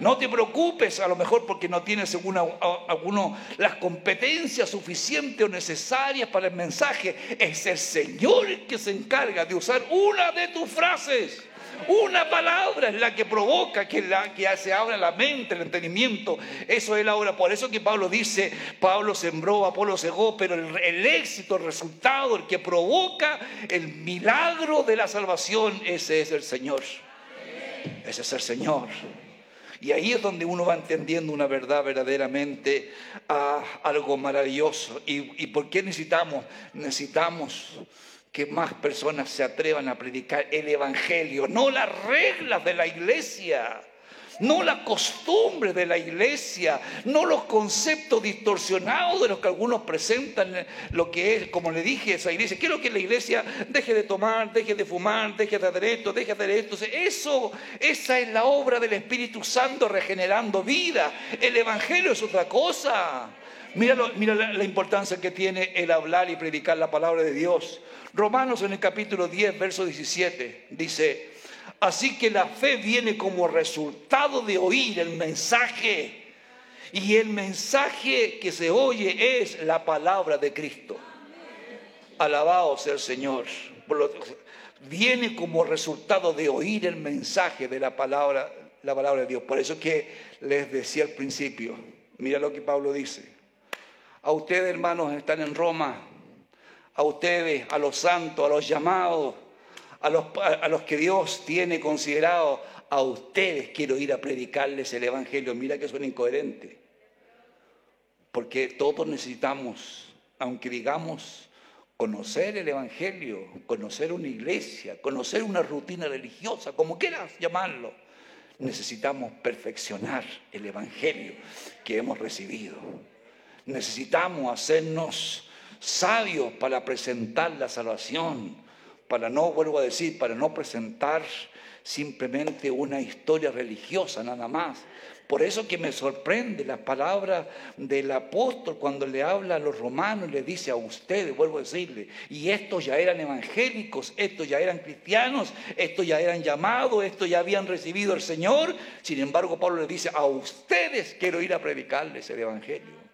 No te preocupes a lo mejor porque no tienes alguno las competencias suficientes o necesarias para el mensaje. Es el Señor el que se encarga de usar una de tus frases. Una palabra es la que provoca que, la, que se abra la mente, el entendimiento. Eso es la obra. Por eso que Pablo dice, Pablo sembró, Apolo cegó, pero el, el éxito, el resultado, el que provoca el milagro de la salvación, ese es el Señor. Ese es el Señor. Y ahí es donde uno va entendiendo una verdad verdaderamente ah, algo maravilloso. ¿Y, ¿Y por qué necesitamos? Necesitamos que más personas se atrevan a predicar el Evangelio, no las reglas de la iglesia no la costumbre de la iglesia, no los conceptos distorsionados de los que algunos presentan lo que es, como le dije, esa iglesia. Quiero que la iglesia deje de tomar, deje de fumar, deje de hacer esto, deje de hacer esto. Eso, esa es la obra del Espíritu Santo regenerando vida. El Evangelio es otra cosa. Mira, mira la, la, importancia que tiene el hablar y predicar la palabra de Dios. Romanos en el capítulo 10, verso 17, dice, Así que la fe viene como resultado de oír el mensaje. Y el mensaje que se oye es la palabra de Cristo. Alabado sea el Señor. Viene como resultado de oír el mensaje de la palabra, la palabra de Dios. Por eso que les decía al principio, mira lo que Pablo dice. A ustedes, hermanos, están en Roma. A ustedes, a los santos, a los llamados a los, que Dios tiene considerado, a ustedes quiero ir a predicarles el Evangelio. Mira que suena incoherente. Porque todos necesitamos, aunque digamos, conocer el Evangelio, conocer una iglesia, conocer una rutina religiosa, como quieras llamarlo, necesitamos perfeccionar el Evangelio que hemos recibido. Necesitamos hacernos sabios para presentar la salvación para no, vuelvo a decir, para no presentar simplemente una historia religiosa nada más. Por eso que me sorprende la palabra del apóstol cuando le habla a los romanos y le dice a ustedes, vuelvo a decirle, y estos ya eran evangélicos, estos ya eran cristianos, estos ya eran llamados, estos ya habían recibido al Señor. Sin embargo, Pablo le dice, a ustedes quiero ir a predicarles el Evangelio.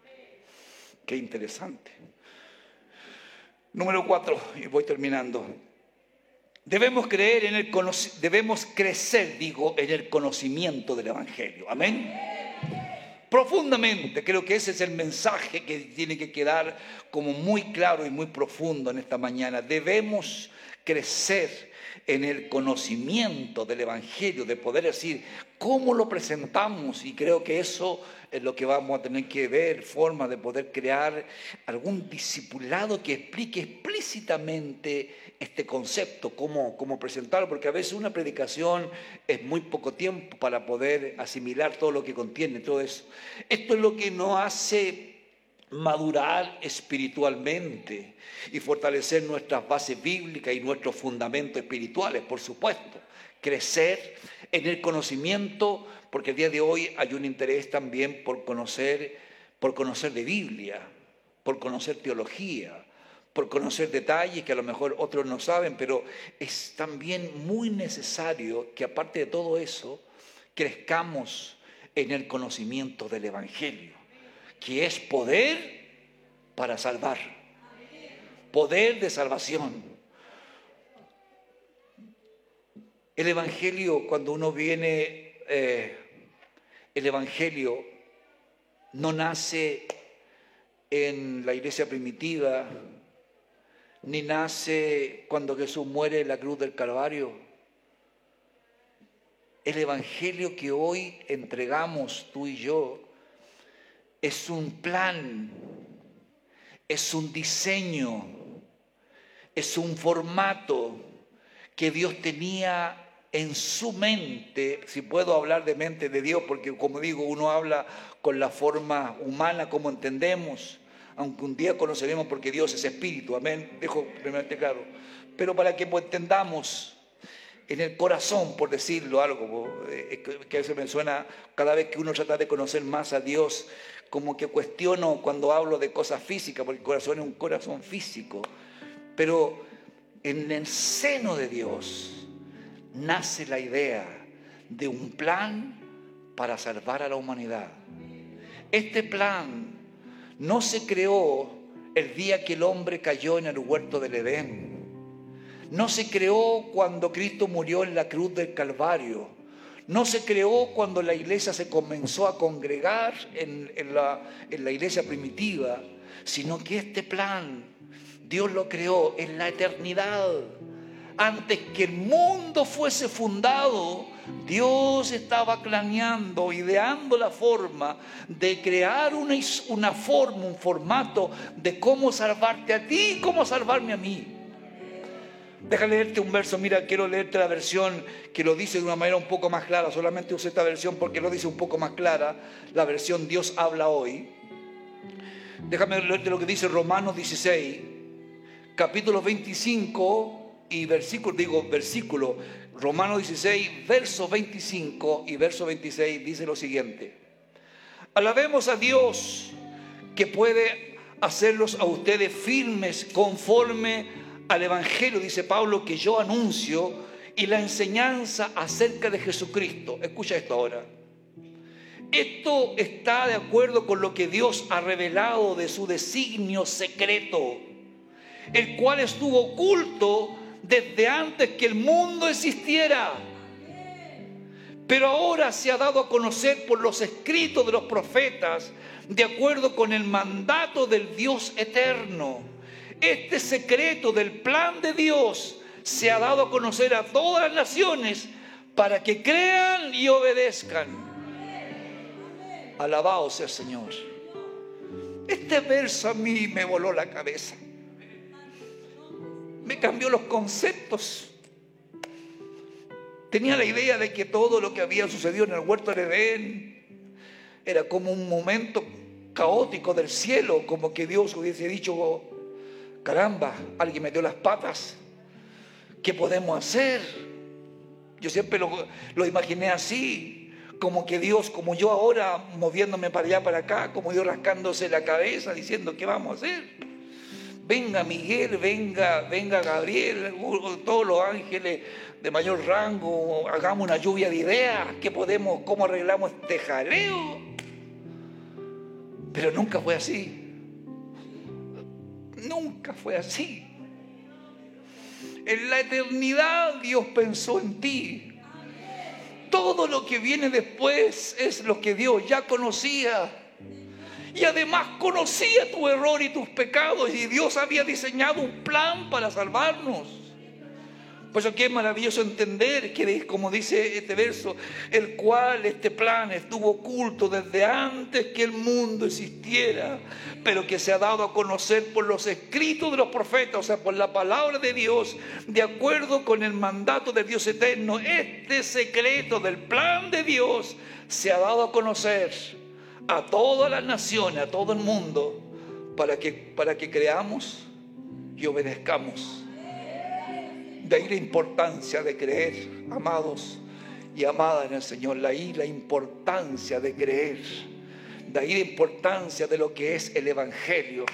Qué interesante. Número cuatro, y voy terminando. Debemos creer en el debemos crecer, digo, en el conocimiento del evangelio. Amén. Profundamente, creo que ese es el mensaje que tiene que quedar como muy claro y muy profundo en esta mañana. Debemos crecer en el conocimiento del Evangelio, de poder decir cómo lo presentamos y creo que eso es lo que vamos a tener que ver, forma de poder crear algún discipulado que explique explícitamente este concepto, cómo, cómo presentarlo, porque a veces una predicación es muy poco tiempo para poder asimilar todo lo que contiene, todo eso. Esto es lo que nos hace madurar espiritualmente y fortalecer nuestras bases bíblicas y nuestros fundamentos espirituales, por supuesto. Crecer en el conocimiento, porque el día de hoy hay un interés también por conocer, por conocer de Biblia, por conocer teología, por conocer detalles que a lo mejor otros no saben, pero es también muy necesario que aparte de todo eso, crezcamos en el conocimiento del Evangelio, que es poder para salvar, poder de salvación. El Evangelio, cuando uno viene, eh, el Evangelio no nace en la iglesia primitiva, ni nace cuando Jesús muere en la cruz del Calvario. El Evangelio que hoy entregamos tú y yo es un plan, es un diseño, es un formato que Dios tenía en su mente, si puedo hablar de mente de Dios, porque como digo, uno habla con la forma humana como entendemos, aunque un día conoceremos porque Dios es espíritu, amén, dejo primeramente claro, pero para que entendamos en el corazón, por decirlo algo, eh, que a veces me suena cada vez que uno trata de conocer más a Dios, como que cuestiono cuando hablo de cosas físicas, porque el corazón es un corazón físico, pero en el seno de Dios nace la idea de un plan para salvar a la humanidad. Este plan no se creó el día que el hombre cayó en el huerto del Edén. No se creó cuando Cristo murió en la cruz del Calvario. No se creó cuando la iglesia se comenzó a congregar en, la, la iglesia primitiva, sino que este plan Dios lo creó en la eternidad. Antes que el mundo fuese fundado, Dios estaba planeando, ideando la forma de crear una, una forma, un formato de cómo salvarte a ti y cómo salvarme a mí. Deja leerte un verso, mira, quiero leerte la versión que lo dice de una manera un poco más clara, solamente usé esta versión porque lo dice un poco más clara, la versión Dios habla hoy. Déjame leerte lo que dice Romanos 16, capítulo 25 y versículo, digo versículo, Romanos 16, verso 25 y verso 26 dice lo siguiente. Alabemos a Dios que puede hacerlos a ustedes firmes conforme al Evangelio, dice Pablo, que yo anuncio y la enseñanza acerca de Jesucristo. Escucha esto ahora. Esto está de acuerdo con lo que Dios ha revelado de su designio secreto, el cual estuvo oculto desde antes que el mundo existiera. Pero ahora se ha dado a conocer por los escritos de los profetas, de acuerdo con el mandato del Dios eterno. Este secreto del plan de Dios se ha dado a conocer a todas las naciones para que crean y obedezcan. Alabado sea el Señor. Este verso a mí me voló la cabeza me cambió los conceptos. Tenía la idea de que todo lo que había sucedido en el huerto de Edén era como un momento caótico del cielo, como que Dios hubiese dicho, caramba, alguien metió las patas, ¿qué podemos hacer? Yo siempre lo, lo imaginé así, como que Dios, como yo ahora, moviéndome para allá, para acá, como Dios rascándose la cabeza, diciendo, ¿qué vamos a hacer? venga Miguel, venga, venga Gabriel, todos los ángeles de mayor rango, hagamos una lluvia de ideas, ¿qué podemos, cómo arreglamos este jaleo? Pero nunca fue así. Nunca fue así. En la eternidad Dios pensó en ti. Todo lo que viene después es lo que Dios ya conocía y además conocía tu error y tus pecados y Dios había diseñado un plan para salvarnos. Por eso que es maravilloso entender que, como dice este verso, el cual este plan estuvo oculto desde antes que el mundo existiera, pero que se ha dado a conocer por los escritos de los profetas, o sea, por la palabra de Dios, de acuerdo con el mandato de Dios eterno. Este secreto del plan de Dios se ha dado a conocer a todas las naciones, a todo el mundo, para que, para que creamos y obedezcamos. De ahí la importancia de creer, amados y amadas en el Señor. De ahí la importancia de creer. De ahí la importancia de lo que es el Evangelio.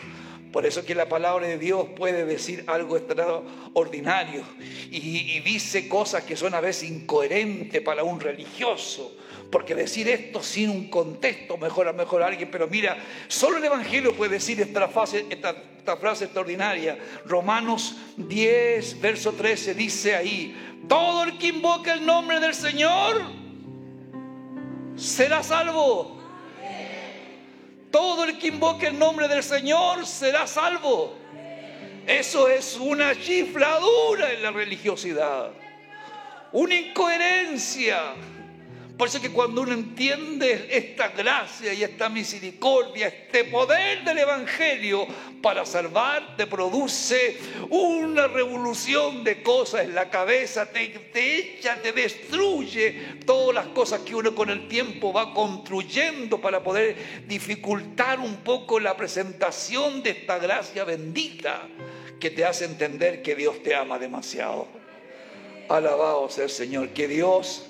Por eso que la palabra de Dios puede decir algo extraordinario y, y, dice cosas que son a veces incoherentes para un religioso. Porque decir esto sin un contexto mejor a alguien. Pero mira, solo el Evangelio puede decir esta frase, esta, esta frase extraordinaria. Romanos 10, verso 13 dice ahí, todo el que invoca el nombre del Señor será salvo. Todo el que invoque el nombre del Señor será salvo. Eso es una chifladura en la religiosidad, una incoherencia. Por eso que cuando uno entiende esta gracia y esta misericordia, este poder del Evangelio para salvar, te produce una revolución de cosas en la cabeza, te, te echa, te destruye todas las cosas que uno con el tiempo va construyendo para poder dificultar un poco la presentación de esta gracia bendita que te hace entender que Dios te ama demasiado. Alabado sea el Señor, que Dios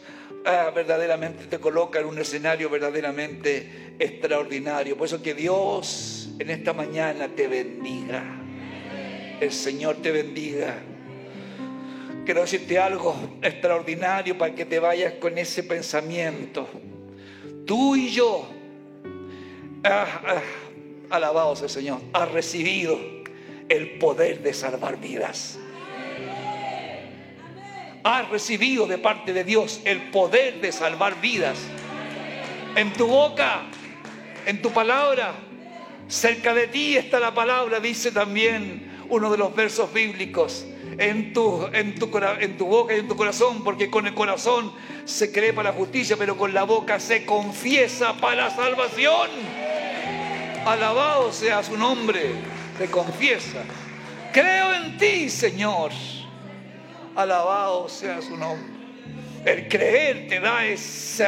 ah, verdaderamente te coloca en un escenario verdaderamente extraordinario. Por eso que Dios en esta mañana te bendiga. El Señor te bendiga. Quiero decirte algo extraordinario para que te vayas con ese pensamiento. Tú y yo, ah, ah, alabado sea el Señor, has recibido el poder de salvar vidas has recibido de parte de Dios el poder de salvar vidas. En tu boca, en tu palabra, cerca de ti está la palabra, dice también uno de los versos bíblicos. En tu, en, tu, boca y en tu corazón, porque con el corazón se cree para la justicia, pero con la boca se confiesa para la salvación. Alabado sea su nombre, se confiesa. Creo en ti, Señor. Alabado sea su nombre. El creer te da ese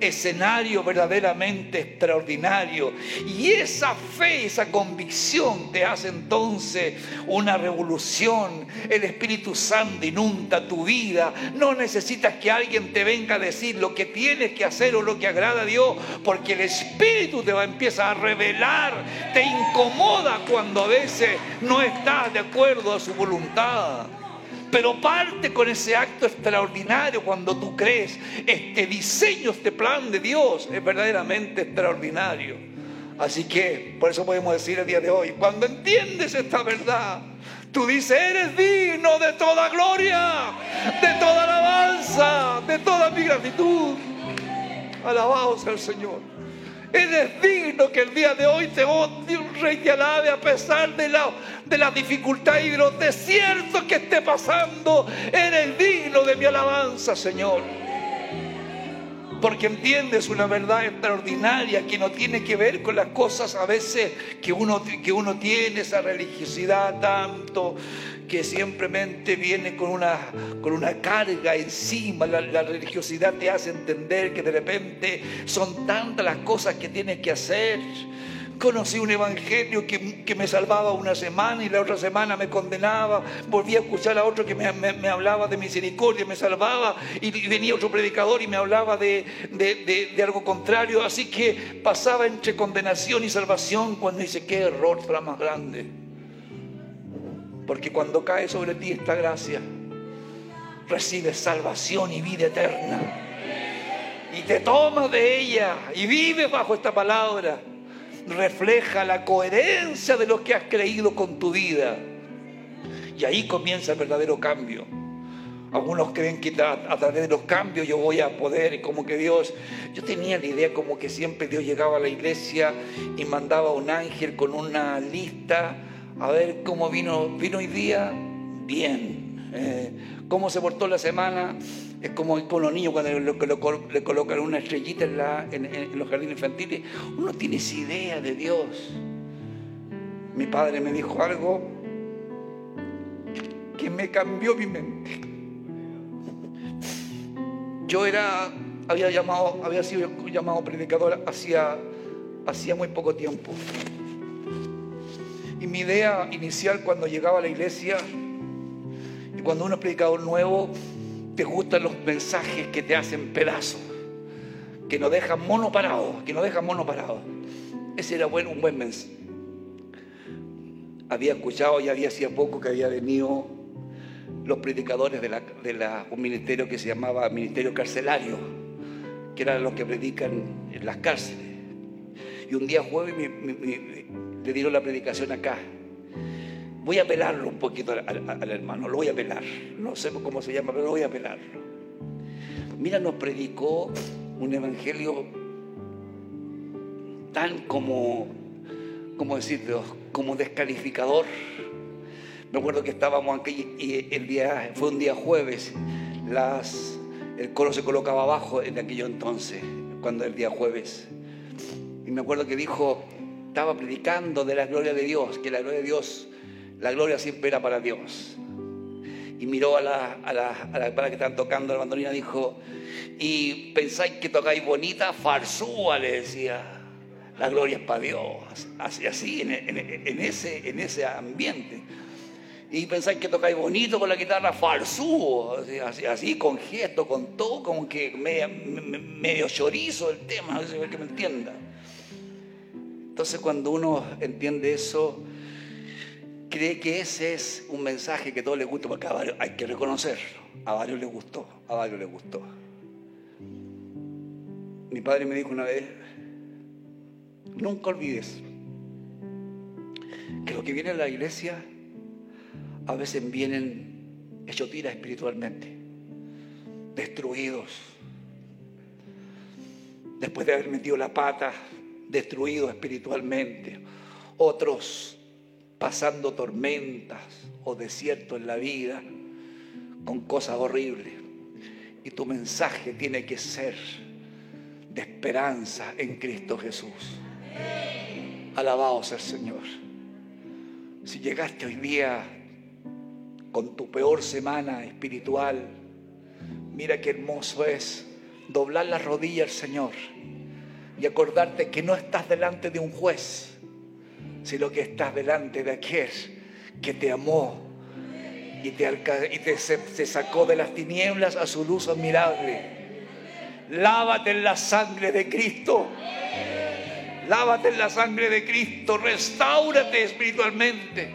escenario verdaderamente extraordinario. Y esa fe, esa convicción te hace entonces una revolución. El Espíritu Santo inunda tu vida. No necesitas que alguien te venga a decir lo que tienes que hacer o lo que agrada a Dios, porque el Espíritu te va a empezar a revelar. Te incomoda cuando a veces no estás de acuerdo a su voluntad. Pero parte con ese acto extraordinario cuando tú crees, este diseño, este plan de Dios es verdaderamente extraordinario. Así que por eso podemos decir el día de hoy, cuando entiendes esta verdad, tú dices, eres digno de toda gloria, de toda alabanza, de toda mi gratitud. Alabados al Señor. Eres digno que el día de hoy te odie un rey te alabe a pesar de la, de dificultad y de los desiertos que esté pasando. Eres digno de mi alabanza, Señor. Porque entiendes una verdad extraordinaria que no tiene que ver con las cosas a veces que uno, que uno tiene, esa religiosidad tanto que simplemente viene con una, con una carga encima. La, religiosidad te hace entender que de repente son tantas las cosas que tienes que hacer. Conocí un evangelio que, me salvaba una semana y la otra semana me condenaba. Volví a escuchar a otro que me, hablaba de misericordia, me salvaba. Y, venía otro predicador y me hablaba de, de, algo contrario. Así que pasaba entre condenación y salvación cuando dice, qué error será más grande. Porque cuando cae sobre ti esta gracia, recibes salvación y vida eterna. Y te tomas de ella y vives bajo esta palabra. Refleja la coherencia de lo que has creído con tu vida. Y ahí comienza el verdadero cambio. Algunos creen que a, través de los cambios yo voy a poder, como que Dios, yo tenía la idea como que siempre Dios llegaba a la iglesia y mandaba un ángel con una lista a ver cómo vino, vino hoy día, bien. Eh, cómo se portó la semana es como con los niños cuando le, colocan una estrellita en, en, los jardines infantiles. Uno tiene esa idea de Dios. Mi padre me dijo algo que me cambió mi mente. Yo era, había llamado, había sido llamado predicador hacía muy poco tiempo. Y mi idea inicial cuando llegaba a la iglesia, y cuando uno es predicador nuevo, te gustan los mensajes que te hacen pedazos, que nos dejan mono parado, que nos dejan mono parado. Ese era un buen mensaje. Había escuchado y había hacía poco que había venido los predicadores de, un ministerio que se llamaba Ministerio Carcelario, que eran los que predican en las cárceles. Y un día jueves le dieron la predicación acá. Voy a pelarlo un poquito al, hermano, lo voy a pelar. No sé cómo se llama, pero lo voy a pelarlo. Mira, nos predicó un evangelio tan como, como decirlo, como descalificador. Me acuerdo que estábamos aquí y el día, fue un día jueves, las, el coro se colocaba abajo en aquello entonces, cuando el día jueves. Y me acuerdo que dijo, estaba predicando de la gloria de Dios, que la gloria de Dios la gloria siempre era para Dios. Y miró a la, a la, a la que estaban tocando la bandolina dijo, y pensáis que tocáis bonita, farsúa, le decía. La gloria es para Dios. Así, en, ese, en ese ambiente. Y pensáis que tocáis bonito con la guitarra, farsúo, así, con gesto, con todo, como que medio, chorizo el tema, no sé que me entienda. Entonces cuando uno entiende eso, cree que ese es un mensaje que a todos les gusta, porque a varios, hay que reconocerlo, a varios les gustó, a varios les gustó. Mi padre me dijo una vez, nunca olvides que los que vienen a la iglesia a veces vienen hechos tiras espiritualmente, destruidos, después de haber metido la pata, destruidos espiritualmente, otros pasando tormentas o desiertos en la vida, con cosas horribles. Y tu mensaje tiene que ser de esperanza en Cristo Jesús. Alabado sea el Señor. Si llegaste hoy día con tu peor semana espiritual, mira qué hermoso es doblar la rodilla al Señor y acordarte que no estás delante de un juez, sino que estás delante de aquel que te amó y te, y te, sacó de las tinieblas a su luz admirable. Lávate en la sangre de Cristo. Lávate en la sangre de Cristo. Restáurate espiritualmente.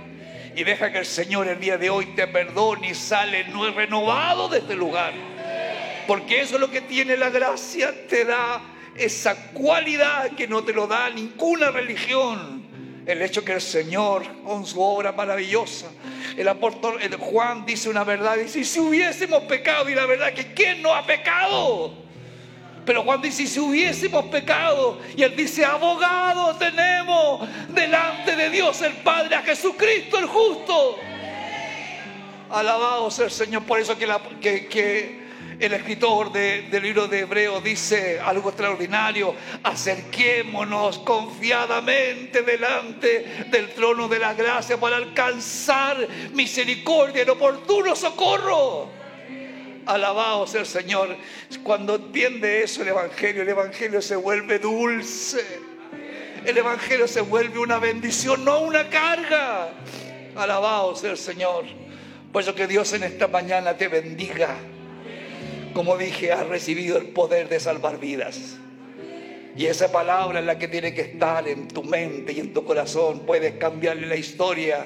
Y deja que el Señor el día de hoy te perdone y sale no renovado de este lugar. Porque eso es lo que tiene la gracia. Te da esa cualidad que no te lo da ninguna religión el hecho que el Señor, con su obra maravillosa, el apóstol Juan dice una verdad, dice, si hubiésemos pecado, y la verdad que ¿quién no ha pecado? Pero Juan dice, si hubiésemos pecado, y él dice, abogado tenemos delante de Dios el Padre, a Jesucristo el justo. Alabado sea el Señor, por eso que, el escritor del libro de Hebreo dice algo extraordinario. Acerquémonos confiadamente delante del trono de la gracia para alcanzar misericordia y oportuno socorro. Alabado sea el Señor. Cuando entiende eso el Evangelio, el Evangelio se vuelve dulce. El Evangelio se vuelve una bendición, no una carga. Alabado sea el Señor. Por eso que Dios en esta mañana te bendiga como dije, has recibido el poder de salvar vidas. Y esa palabra es la que tiene que estar en tu mente y en tu corazón. Puedes cambiarle la historia.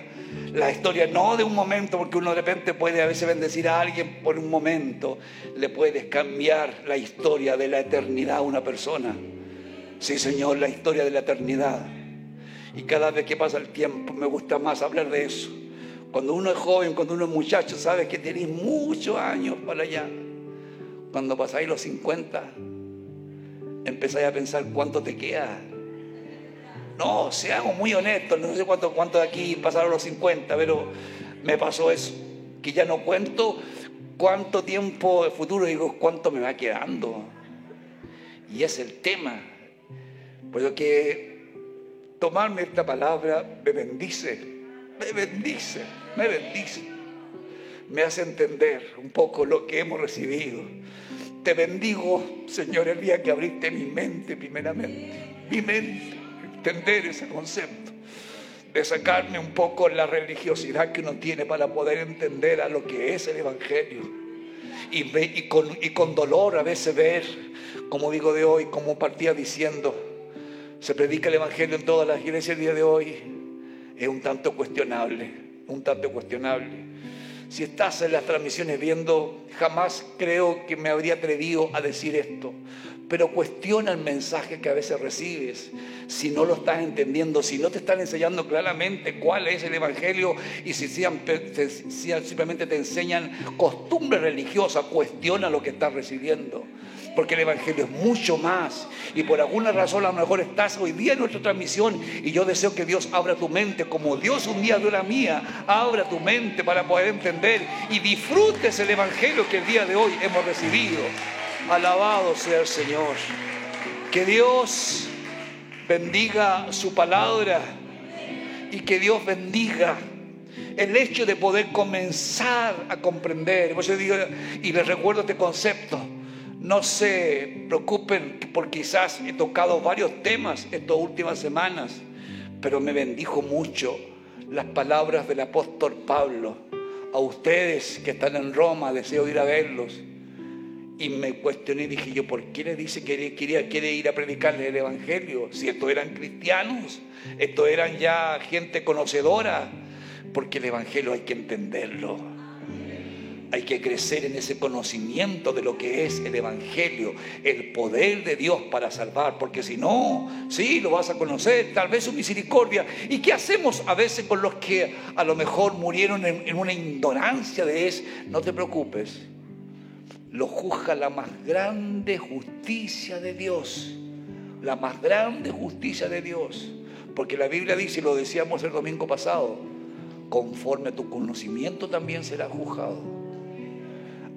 La historia no de un momento, porque uno de repente puede a veces bendecir a alguien por un momento. Le puedes cambiar la historia de la eternidad a una persona. Sí, Señor, la historia de la eternidad. Y cada vez que pasa el tiempo me gusta más hablar de eso. Cuando uno es joven, cuando uno es muchacho, sabes que tienes muchos años para allá. Cuando pasáis los 50, empezáis a pensar cuánto te queda. No, seamos muy honestos, no sé cuánto, de aquí pasaron los 50, pero me pasó eso. que ya no cuento cuánto tiempo de futuro, digo, cuánto me va quedando. Y es el tema. Por lo que tomarme esta palabra me bendice, me bendice, me bendice. Me hace entender un poco lo que hemos recibido. Te bendigo, Señor, el día que abriste mi mente primeramente. Mi mente, entender ese concepto de sacarme un poco la religiosidad que uno tiene para poder entender a lo que es el Evangelio. Y, con, y con dolor a veces ver, como digo de hoy, como partía diciendo, se predica el Evangelio en todas las iglesias el día de hoy, es un tanto cuestionable, un tanto cuestionable. Si estás en las transmisiones viendo, jamás creo que me habría atrevido a decir esto pero cuestiona el mensaje que a veces recibes. Si no lo estás entendiendo, si no te están enseñando claramente cuál es el Evangelio y si simplemente te enseñan costumbre religiosa, cuestiona lo que estás recibiendo. Porque el Evangelio es mucho más. Y por alguna razón a lo mejor estás hoy día en nuestra transmisión y yo deseo que Dios abra tu mente como Dios un día dio la mía. Abra tu mente para poder entender y disfrutes el Evangelio que el día de hoy hemos recibido. Alabado sea el Señor. Que Dios bendiga su palabra y que Dios bendiga el hecho de poder comenzar a comprender. y les recuerdo este concepto. No se preocupen porque quizás he tocado varios temas estas últimas semanas, pero me bendijo mucho las palabras del apóstol Pablo. A ustedes que están en Roma, deseo ir a verlos y me cuestioné dije yo, ¿por qué le dice que quería, quiere ir a predicarle el Evangelio? Si estos eran cristianos, estos eran ya gente conocedora, porque el Evangelio hay que entenderlo. Hay que crecer en ese conocimiento de lo que es el Evangelio, el poder de Dios para salvar, porque si no, sí, lo vas a conocer, tal vez su misericordia. ¿Y qué hacemos a veces con los que a lo mejor murieron en, una ignorancia de eso? No te preocupes, lo juzga la más grande justicia de Dios. La más grande justicia de Dios. Porque la Biblia dice, y lo decíamos el domingo pasado, conforme a tu conocimiento también será juzgado.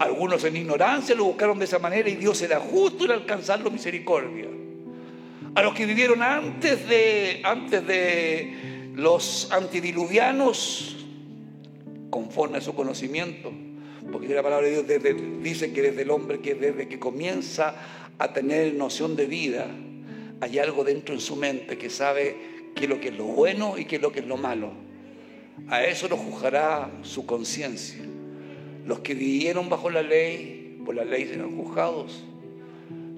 Algunos en ignorancia lo buscaron de esa manera y Dios era justo en alcanzarlo misericordia. A los que vivieron antes de, antes de los antidiluvianos, conforme a su conocimiento, porque la palabra de Dios dice que desde el hombre, que desde que comienza a tener noción de vida, hay algo dentro en su mente que sabe qué es lo que es lo bueno y qué es lo que es lo malo. A eso lo juzgará su conciencia. Los que vivieron bajo la ley, por la ley serán juzgados.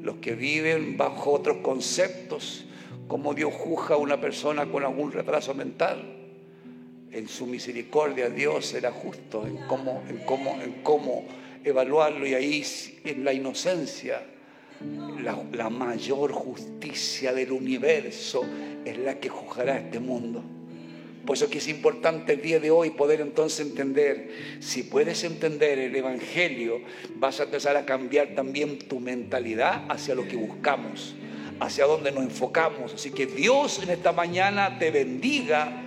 Los que viven bajo otros conceptos, como Dios juzga a una persona con algún retraso mental, en su misericordia Dios será justo en cómo, en cómo, en cómo evaluarlo y ahí en la inocencia la, la, mayor justicia del universo es la que juzgará este mundo. Por eso que es importante el día de hoy poder entonces entender, si puedes entender el Evangelio, vas a empezar a cambiar también tu mentalidad hacia lo que buscamos, hacia donde nos enfocamos. Así que Dios en esta mañana te bendiga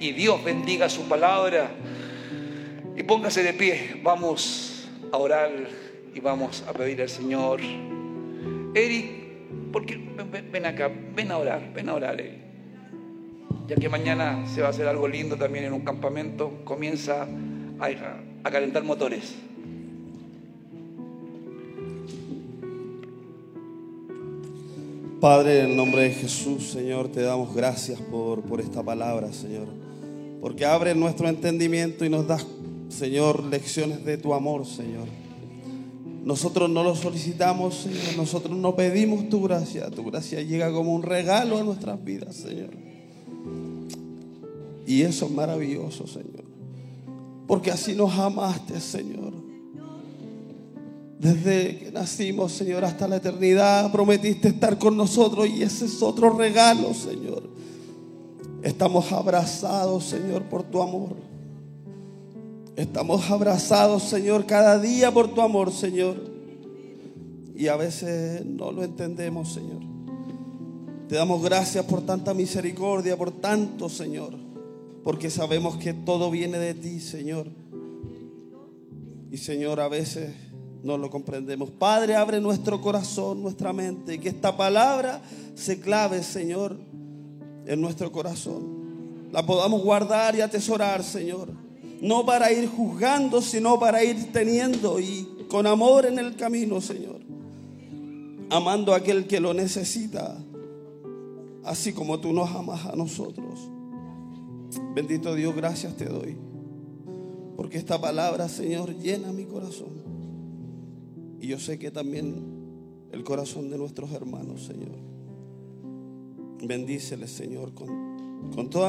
y Dios bendiga su palabra. Y póngase de pie, vamos a orar y vamos a pedir al Señor. Eric, porque ven acá, ven a orar, ven a orar, Eric. Ya que mañana se va a hacer algo lindo también en un campamento, comienza a, calentar motores. Padre, en el nombre de Jesús, Señor, te damos gracias por, por esta palabra, Señor porque abre nuestro entendimiento y nos das, Señor, lecciones de tu amor, Señor. Nosotros no lo solicitamos, Señor, nosotros no pedimos tu gracia, tu gracia llega como un regalo a nuestras vidas, Señor. Y eso es maravilloso, Señor, porque así nos amaste, Señor. Desde que nacimos, Señor, hasta la eternidad, prometiste estar con nosotros y ese es otro regalo, Señor. Estamos abrazados, Señor, por tu amor. Estamos abrazados, Señor, cada día por tu amor, Señor. Y a veces no lo entendemos, Señor. Te damos gracias por tanta misericordia, por tanto, Señor. Porque sabemos que todo viene de ti, Señor. Y Señor, a veces no lo comprendemos. Padre, abre nuestro corazón, nuestra mente, y que esta palabra se clave, Señor, en nuestro corazón. La podamos guardar y atesorar, Señor. No para ir juzgando, sino para ir teniendo y con amor en el camino, Señor. Amando a aquel que lo necesita, así como tú nos amas a nosotros. Bendito Dios, gracias te doy. Porque esta palabra, Señor, llena mi corazón. Y yo sé que también el corazón de nuestros hermanos, Señor. Bendíceles, Señor, con, con toda